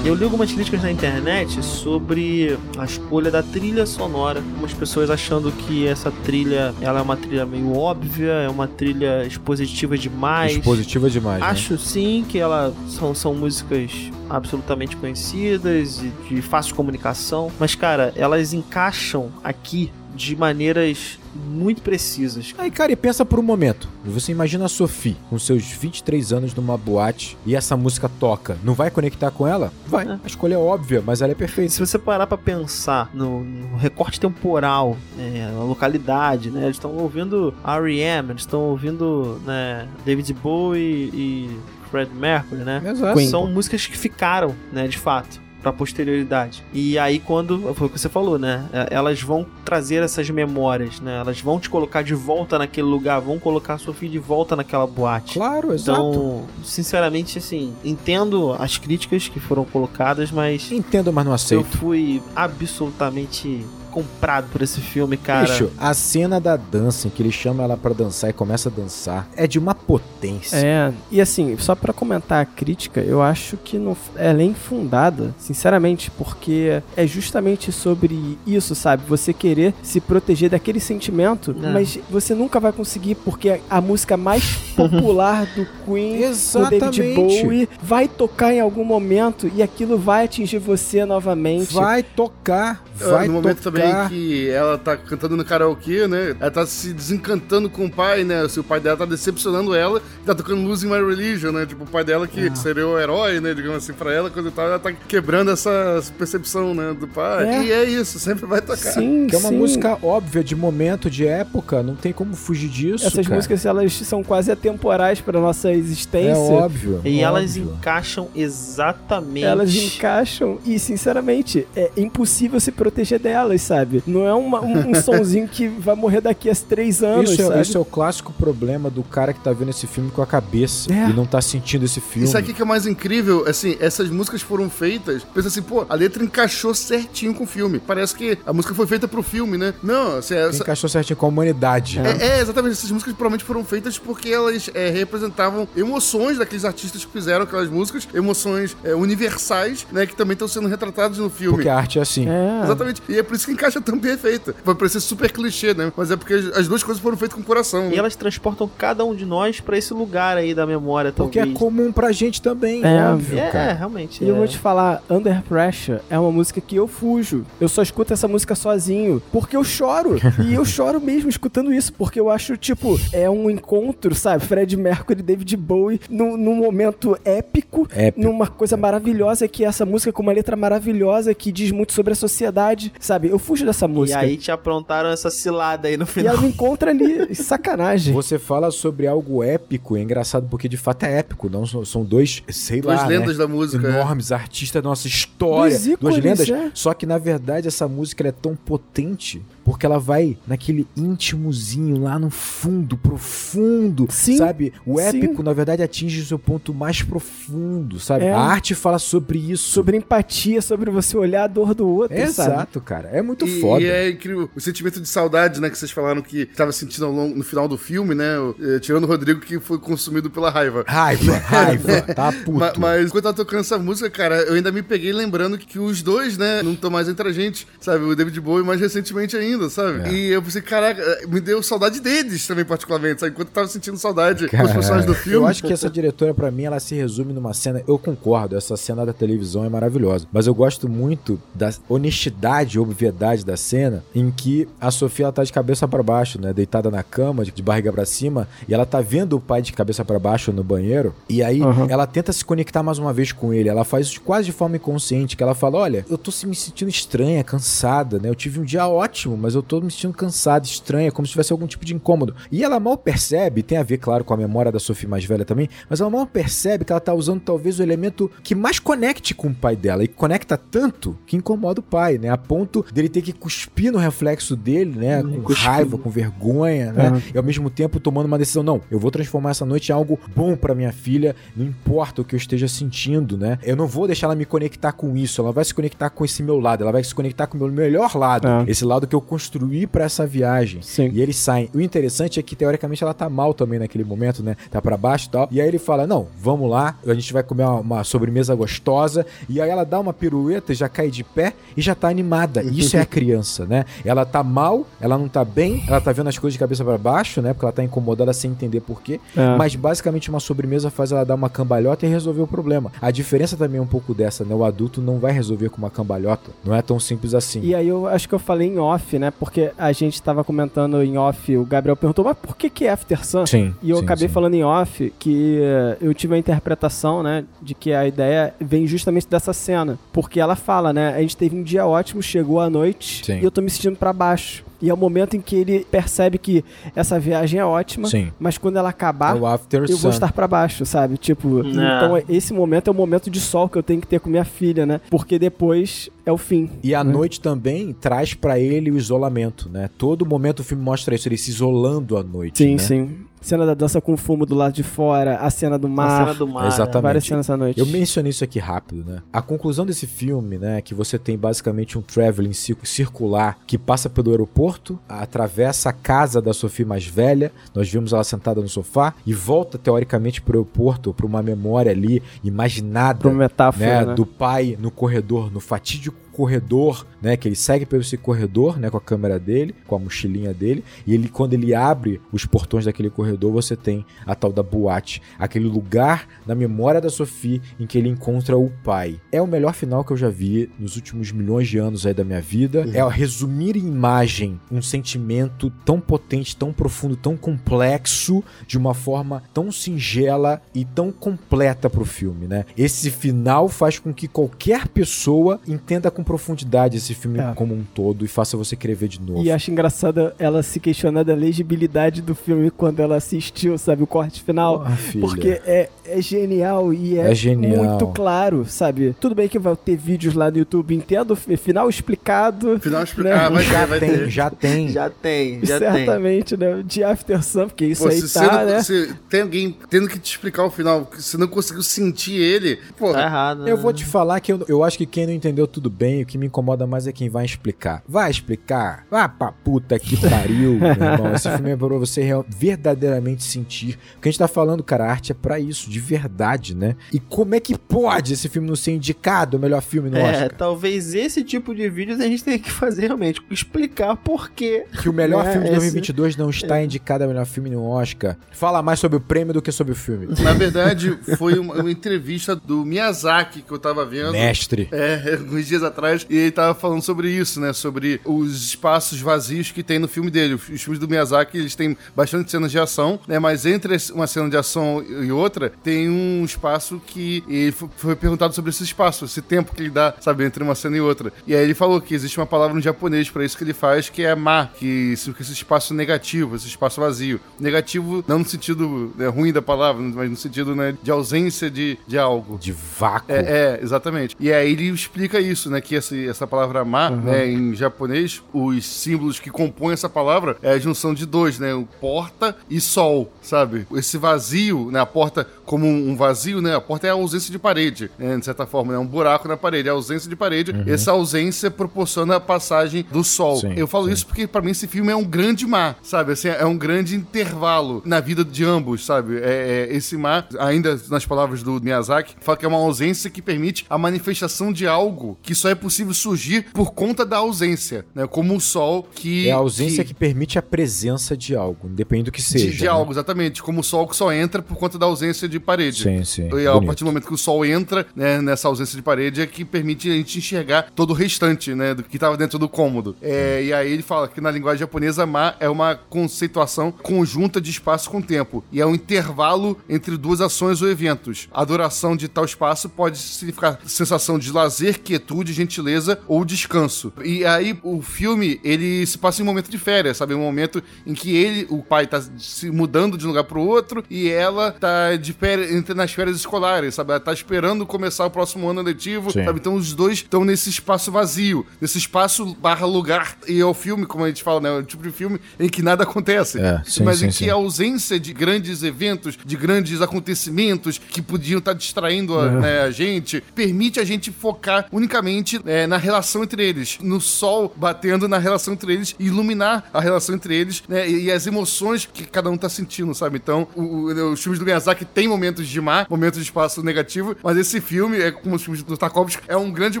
Eu li algumas críticas na internet sobre a escolha da trilha sonora. Algumas pessoas achando que essa trilha ela é uma trilha meio óbvia, é uma trilha expositiva demais. Expositiva demais, né? Acho sim que ela são, são músicas absolutamente conhecidas e de fácil comunicação, mas cara, elas encaixam aqui de maneiras muito precisas. Aí, cara, e pensa por um momento. Você imagina a Sophie com seus 23 anos numa boate e essa música toca. Não vai conectar com ela? Vai. É. A escolha é óbvia, mas ela é perfeita. se você parar pra pensar no, no recorte temporal, é, a localidade, né? Eles estão ouvindo R.E.M., eles estão ouvindo né, David Bowie e Fred Mercury, né? Exato. São músicas que ficaram, né, de fato, pra posterioridade. E aí quando, foi o que você falou, né? é, Elas vão trazer essas memórias, né? Elas vão te colocar de volta naquele lugar, vão colocar a Sophie de volta naquela boate. Claro, exato. Então, sinceramente, assim, entendo as críticas que foram colocadas, mas Entendo, mas não eu aceito. fui absolutamente comprado por esse filme, cara. Bicho, a cena da dança em que ele chama ela pra dançar e começa a dançar é de uma potência. É, e assim, só pra comentar a crítica, eu acho que não, ela é infundada, sinceramente, porque é justamente sobre isso, sabe? Você querer se proteger daquele sentimento, É. mas você nunca vai conseguir, porque a música mais popular do Queen, do David Exatamente. Bowie, vai tocar em algum momento e aquilo vai atingir você novamente. Vai tocar, Ah, vai no momento tocar. também que ela tá cantando no karaokê, né? Ela tá se desencantando com o pai, né? Se o pai dela tá decepcionando ela, tá tocando Losing My Religion, né? Tipo, o pai dela que seria o herói, né? Digamos assim, pra ela, coisa e tal, ela tá quebrando essa percepção, né? Do pai. É. E é isso, sempre vai tocar. Sim, Que é uma sim. música óbvia, de momento, de época, não tem como fugir disso. Essas cara. músicas, elas são quase atemporais pra nossa existência. É óbvio. E elas óbvio. encaixam exatamente. Elas encaixam e, sinceramente, é impossível se proteger delas, sabe? Não é uma- um, um sonzinho que vai morrer daqui a três anos, Isso é, sabe? isso é o clássico problema do cara que tá vendo esse filme com a cabeça É. e não tá sentindo esse filme. Isso aqui que é mais incrível, assim, essas músicas foram feitas, pensa assim, pô, a letra encaixou certinho com o filme. Parece que a música foi feita pro filme, né? Não, assim, essa, encaixou certinho com a humanidade. É, é, exatamente. Essas músicas provavelmente foram feitas porque elas é, representavam emoções daqueles artistas que fizeram aquelas músicas, emoções é, universais, né? Que também estão sendo retratadas no filme. Porque a arte é assim. É. Exatamente. E é por isso que encaixa tão perfeita. Vai parecer super clichê, né? Mas é porque as as duas coisas foram feitas com o coração. E né? elas transportam cada um de nós pra esse lugar aí da memória, Porque é comum pra gente também, É, óbvio, É, cara. realmente. E eu é. vou te falar, Under Pressure é uma música que eu fujo. Eu só escuto essa música sozinho. Porque eu choro. e eu choro mesmo escutando isso. Porque eu acho, tipo, é um encontro, sabe? Fred Mercury e David Bowie num, num momento épico. Épico. Numa coisa maravilhosa que é essa música com uma letra maravilhosa que diz muito sobre a sociedade, sabe? Eu fujo dessa E música. aí te aprontaram essa cilada aí no E final. ela me encontra ali. Sacanagem. Você fala sobre algo épico, é engraçado porque de fato é épico, não são, dois, sei Duas lá, lendas né? da música. é. enormes artistas da nossa história, duas lendas. é. Só que na verdade essa música ela é tão potente porque ela vai naquele íntimozinho lá no fundo, profundo, Sim, sabe? O sim. épico na verdade atinge o seu ponto mais profundo, sabe? É. A arte fala sobre isso. Sobre empatia, sobre você olhar a dor do outro, sabe? Exato, cara. É muito E, foda. e é incrível o sentimento de saudade, né? Que vocês falaram que tava sentindo ao longo, no final do filme, né? eh, tirando o Rodrigo que foi consumido pela raiva. Raiva, raiva, tá puto. Ma- mas quando eu tava tocando essa música, cara, eu ainda me peguei lembrando que, que os dois, né, não estão mais entre a gente, sabe? O David Bowie mais recentemente ainda, sabe? É. E eu pensei, caraca, me deu saudade deles também, particularmente, sabe? Enquanto eu tava sentindo saudade com os Cara, personagens do filme. Eu acho que essa diretora, pra mim, ela se resume numa cena. Eu concordo, essa cena da televisão é maravilhosa. Mas eu gosto muito da honestidade e obviedade da cena em que a Sofia ela tá de cabeça pra baixo, né? Deitada na cama, de barriga pra cima, e ela tá vendo o pai de cabeça pra baixo no banheiro. E aí Aham. ela tenta se conectar mais uma vez com ele. Ela faz isso quase de forma inconsciente, que ela fala: Olha, eu tô se- me sentindo estranha, cansada, né? Eu tive um dia ótimo, mas eu tô me sentindo cansado, estranha, como se tivesse algum tipo de incômodo. E ela mal percebe, tem a ver, claro, com a memória da Sophie mais velha também, mas ela mal percebe que ela tá usando talvez o elemento que mais conecte com o pai dela. E conecta tanto que incomoda o pai, né? A ponto dele ter que cuspir no reflexo dele, né? Com cuspir. raiva, com vergonha, né? E ao mesmo tempo tomando uma decisão, não, eu vou transformar essa noite em algo bom pra minha filha, não importa o que eu esteja sentindo, né? Eu não vou deixar ela me conectar com isso, ela vai se conectar com esse meu lado, ela vai se conectar com o meu melhor lado, É. esse lado que eu construí pra essa viagem. Sim. E eles saem. O interessante é que teoricamente ela tá mal também naquele momento, né? Tá pra baixo e tal. E aí ele fala: "Não, vamos lá, a gente vai comer uma, uma sobremesa gostosa". E aí ela dá uma pirueta, já cai de pé e já tá animada. Isso é a criança, né? Ela tá mal, ela não tá bem, ela tá vendo as coisas de cabeça pra baixo, né? Porque ela tá incomodada sem entender por quê. É. Mas basicamente uma sobremesa faz ela dar uma cambalhota e resolver o problema. A diferença também é um pouco dessa, né? O adulto não vai resolver com uma cambalhota. Não é tão simples assim. E aí eu acho que eu falei em off, né? Porque a gente tava comentando em off, o Gabriel perguntou, mas por que que é After Sun? Sim. E eu sim, acabei sim. falando em off que eu tive a interpretação, né, de que a ideia vem justamente dessa cena. Porque ela fala, né, a gente teve um dia ótimo, chegou a noite e eu tô me sentindo pra baixo. E é o momento em que ele percebe que essa viagem é ótima, Sim. mas quando ela acabar, É o After eu vou Sun. estar pra baixo, sabe? Tipo, É. então esse momento é o momento de sol que eu tenho que ter com minha filha, né? Porque depois é o fim. E a né? noite também traz pra ele o isolamento, né? Todo momento o filme mostra isso, ele se isolando à noite. Sim, né? sim. Cena da dança com fumo do lado de fora, a cena do A mar. cena do mar. Exatamente. Várias cenas essa noite. Eu mencionei isso aqui rápido, né? A conclusão desse filme, né, que você tem basicamente um traveling ci- circular que passa pelo aeroporto, atravessa a casa da Sophie mais velha, nós vimos ela sentada no sofá e volta teoricamente pro aeroporto, pra uma memória ali imaginada, Pra uma metáfora, né, né? do pai no corredor, no fatídico corredor, né, que ele segue pelo esse corredor, né, com a câmera dele, com a mochilinha dele, e ele quando ele abre os portões daquele corredor, você tem a tal da boate, aquele lugar na memória da Sophie em que ele encontra o pai. É o melhor final que eu já vi nos últimos milhões de anos aí da minha vida. É resumir em imagem um sentimento tão potente, tão profundo, tão complexo, de uma forma tão singela e tão completa pro filme, né? Esse final faz com que qualquer pessoa entenda com profundidade esse filme É. como um todo e faça você querer ver de novo. E acho engraçado ela se questionar da legibilidade do filme quando ela assistiu, sabe, o corte final. Ah, filha. Porque é, é genial e é, É genial. muito claro, sabe? Tudo bem que vai ter vídeos lá no YouTube, entendo final explicado. Final expli- Né? Ah, já ter, tem, ter. já tem. Já tem, já tem. certamente, né? De After Sun, porque isso Pô, aí se tá, não- né? se tem alguém tendo que te explicar o final, que você não conseguiu sentir ele, pô, Tá errado. né? Eu vou te falar que eu, eu acho que quem não entendeu tudo bem, o que me incomoda mais é quem vai explicar. Vai explicar? Vá pra puta que pariu, meu irmão. Esse filme é pra você real- verdadeiramente sentir. O que a gente tá falando, cara, a arte é pra isso, de verdade, né? E como é que pode esse filme não ser indicado o melhor filme no É, Oscar? talvez esse tipo de vídeos a gente tenha que fazer realmente, explicar por quê. Que o melhor É, filme de esse- 2022 não está indicado a melhor filme no Oscar. Fala mais sobre o prêmio do que sobre o filme. na verdade, foi uma, uma entrevista do Miyazaki que eu tava vendo. Mestre. É, alguns dias atrás, e ele tava falando sobre isso, né? Sobre os espaços vazios que tem no filme dele. Os filmes do Miyazaki, eles têm bastante cenas de ação, né? Mas entre uma cena de ação e outra, tem um espaço que ele fo- foi perguntado sobre esse espaço, esse tempo que ele dá, sabe, entre uma cena e outra. E aí ele falou que existe uma palavra no japonês pra isso que ele faz, que é ma, que esse espaço negativo, esse espaço vazio. Negativo não no sentido né, ruim da palavra, mas no sentido né, de ausência de, de algo. De vácuo. É, é, exatamente. E aí ele explica isso, né? Que esse, essa palavra ma, né, em japonês, os símbolos que compõem essa palavra é a junção de dois, né? Porta e sol, sabe? Esse vazio, né? A porta como um vazio, né? A porta é a ausência de parede, né? De certa forma, é um buraco na parede, é a ausência de parede. Essa ausência proporciona a passagem do sol. Sim, Eu falo sim. isso porque pra mim esse filme é um grande mar, sabe? Assim, é um grande intervalo na vida de ambos, sabe? É, é, esse mar, ainda nas palavras do Miyazaki, fala que é uma ausência que permite a manifestação de algo que só é possível surgir por conta da ausência, né? Como o sol que É a ausência que, permite a presença de algo, independente do que de, seja. de né? algo, exatamente. Como o sol que só entra por conta da ausência de parede. Sim, sim. E a Bonito. partir do momento que o sol entra né, nessa ausência de parede é que permite a gente enxergar todo o restante, né, do que estava dentro do cômodo. É, e aí ele fala que na linguagem japonesa ma é uma conceituação conjunta de espaço com tempo e é um intervalo entre duas ações ou eventos. A duração de tal espaço pode significar sensação de lazer, quietude, gentileza ou descanso. E aí o filme, ele se passa em um momento de férias, sabe? Um momento em que ele, o pai tá se mudando de um lugar pro outro e ela tá de férias, nas férias escolares, sabe? Ela tá esperando começar o próximo ano letivo, Sim. sabe? Então os dois estão nesse espaço vazio, nesse espaço barra lugar. E é o filme, como a gente fala, né? É o tipo de filme em que nada acontece. É, sim, mas sim, em que sim. a ausência de grandes eventos, de grandes acontecimentos que podiam estar distraindo a, né, a gente, permite a gente focar unicamente é, na relação entre eles, no sol batendo na relação entre eles, iluminar a relação entre eles, né, e, e as emoções que cada um tá sentindo, sabe? Então, o- o- os filmes do Miyazaki tem momentos de mar, momentos de espaço negativo, mas esse filme, é como os filmes do Tarkovsky, é um grande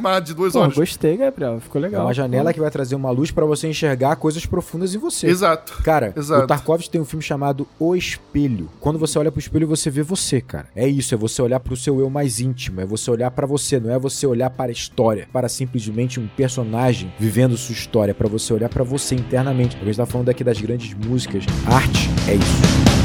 mar de dois Pô, olhos. gostei, Gabriel. Ficou É legal. uma janela que vai trazer uma luz pra você enxergar coisas profundas em você. Exato. Cara, Exato. o Tarkovsky tem um filme chamado O Espelho. Quando você olha pro espelho, você vê você, cara. É isso, é você olhar pro seu eu mais íntimo, é você olhar pra você, não é você olhar para a história, para simplesmente um personagem vivendo sua história, pra você olhar pra você internamente. A gente tá falando aqui das grandes músicas. Arte é isso.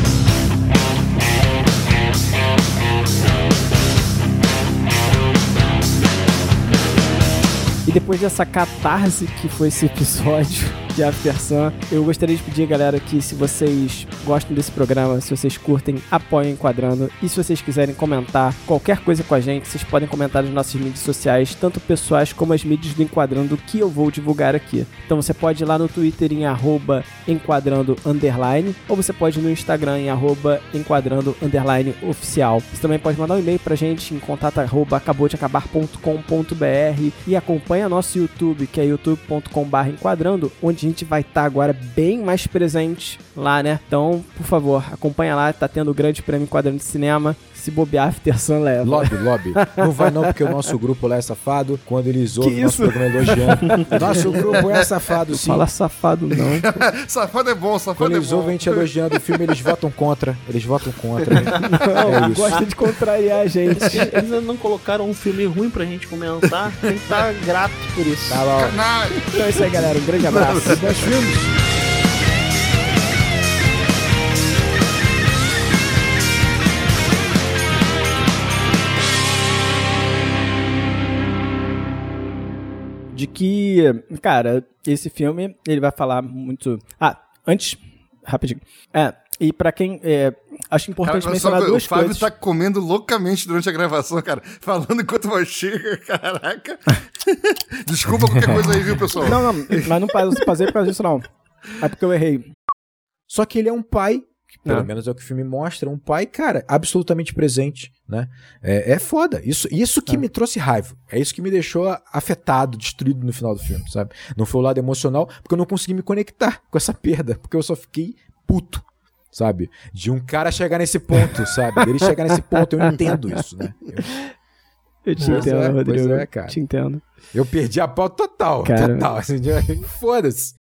E depois dessa catarse que foi esse episódio de After Sun, eu gostaria de pedir, galera, que se vocês gostam desse programa, se vocês curtem, apoiem Enquadrando. E se vocês quiserem comentar qualquer coisa com a gente, vocês podem comentar nas nossas mídias sociais, tanto pessoais como as mídias do Enquadrando, que eu vou divulgar aqui. Então você pode ir lá no Twitter em arroba enquadrando underline, ou você pode ir no Instagram em arroba enquadrando underline oficial. Você também pode mandar um e-mail pra gente em contato arroba acaboudeacabar.com.br e acompanha nosso YouTube, que é youtube.com.br enquadrando, onde gente vai estar agora bem mais presente lá, né? Então, por favor, acompanha lá, tá tendo o grande prêmio Enquadrando de Cinema. Se bobear, After Sun leva. Lobby, lobby. Não vai não, porque o nosso grupo lá é safado. Quando eles ouvem Que nosso isso? programa elogiando. Nosso grupo é safado, sim. Fala safado não. Safado é bom, safado Quando é eles bom. ouvem a gente elogiando o filme, eles votam contra. Eles votam contra. Não, É gosta de contrariar a gente. Eles ainda não colocaram um filme ruim pra gente comentar. Tem que estar grato por isso. Tá bom. Então é isso aí, galera. Um grande abraço. Bons filmes. De que, cara, esse filme ele vai falar muito. Ah, antes, rapidinho. É, e pra quem. É, acho importante Cara, olha só, mencionar o duas Fábio coisas. tá comendo loucamente durante a gravação, cara. Falando enquanto vai chega, caraca. Desculpa qualquer coisa aí, viu, pessoal? Não, não, mas não por causa disso, não. É porque eu errei. Só que ele é um pai, pelo Ah. menos é o que o filme mostra, um pai, cara, absolutamente presente, né? É, é foda. Isso, isso que Ah. me trouxe raiva. É isso que me deixou afetado, destruído no final do filme, sabe? Não foi o lado emocional, porque eu não consegui me conectar com essa perda, porque eu só fiquei puto. Sabe? De um cara chegar nesse ponto, sabe? Ele chegar nesse ponto, eu entendo isso, né? Eu, Eu te Pois entendo, é, Rodrigo. é, cara. Te entendo. eu perdi a pau total, Cara. total. Assim, Foda-se.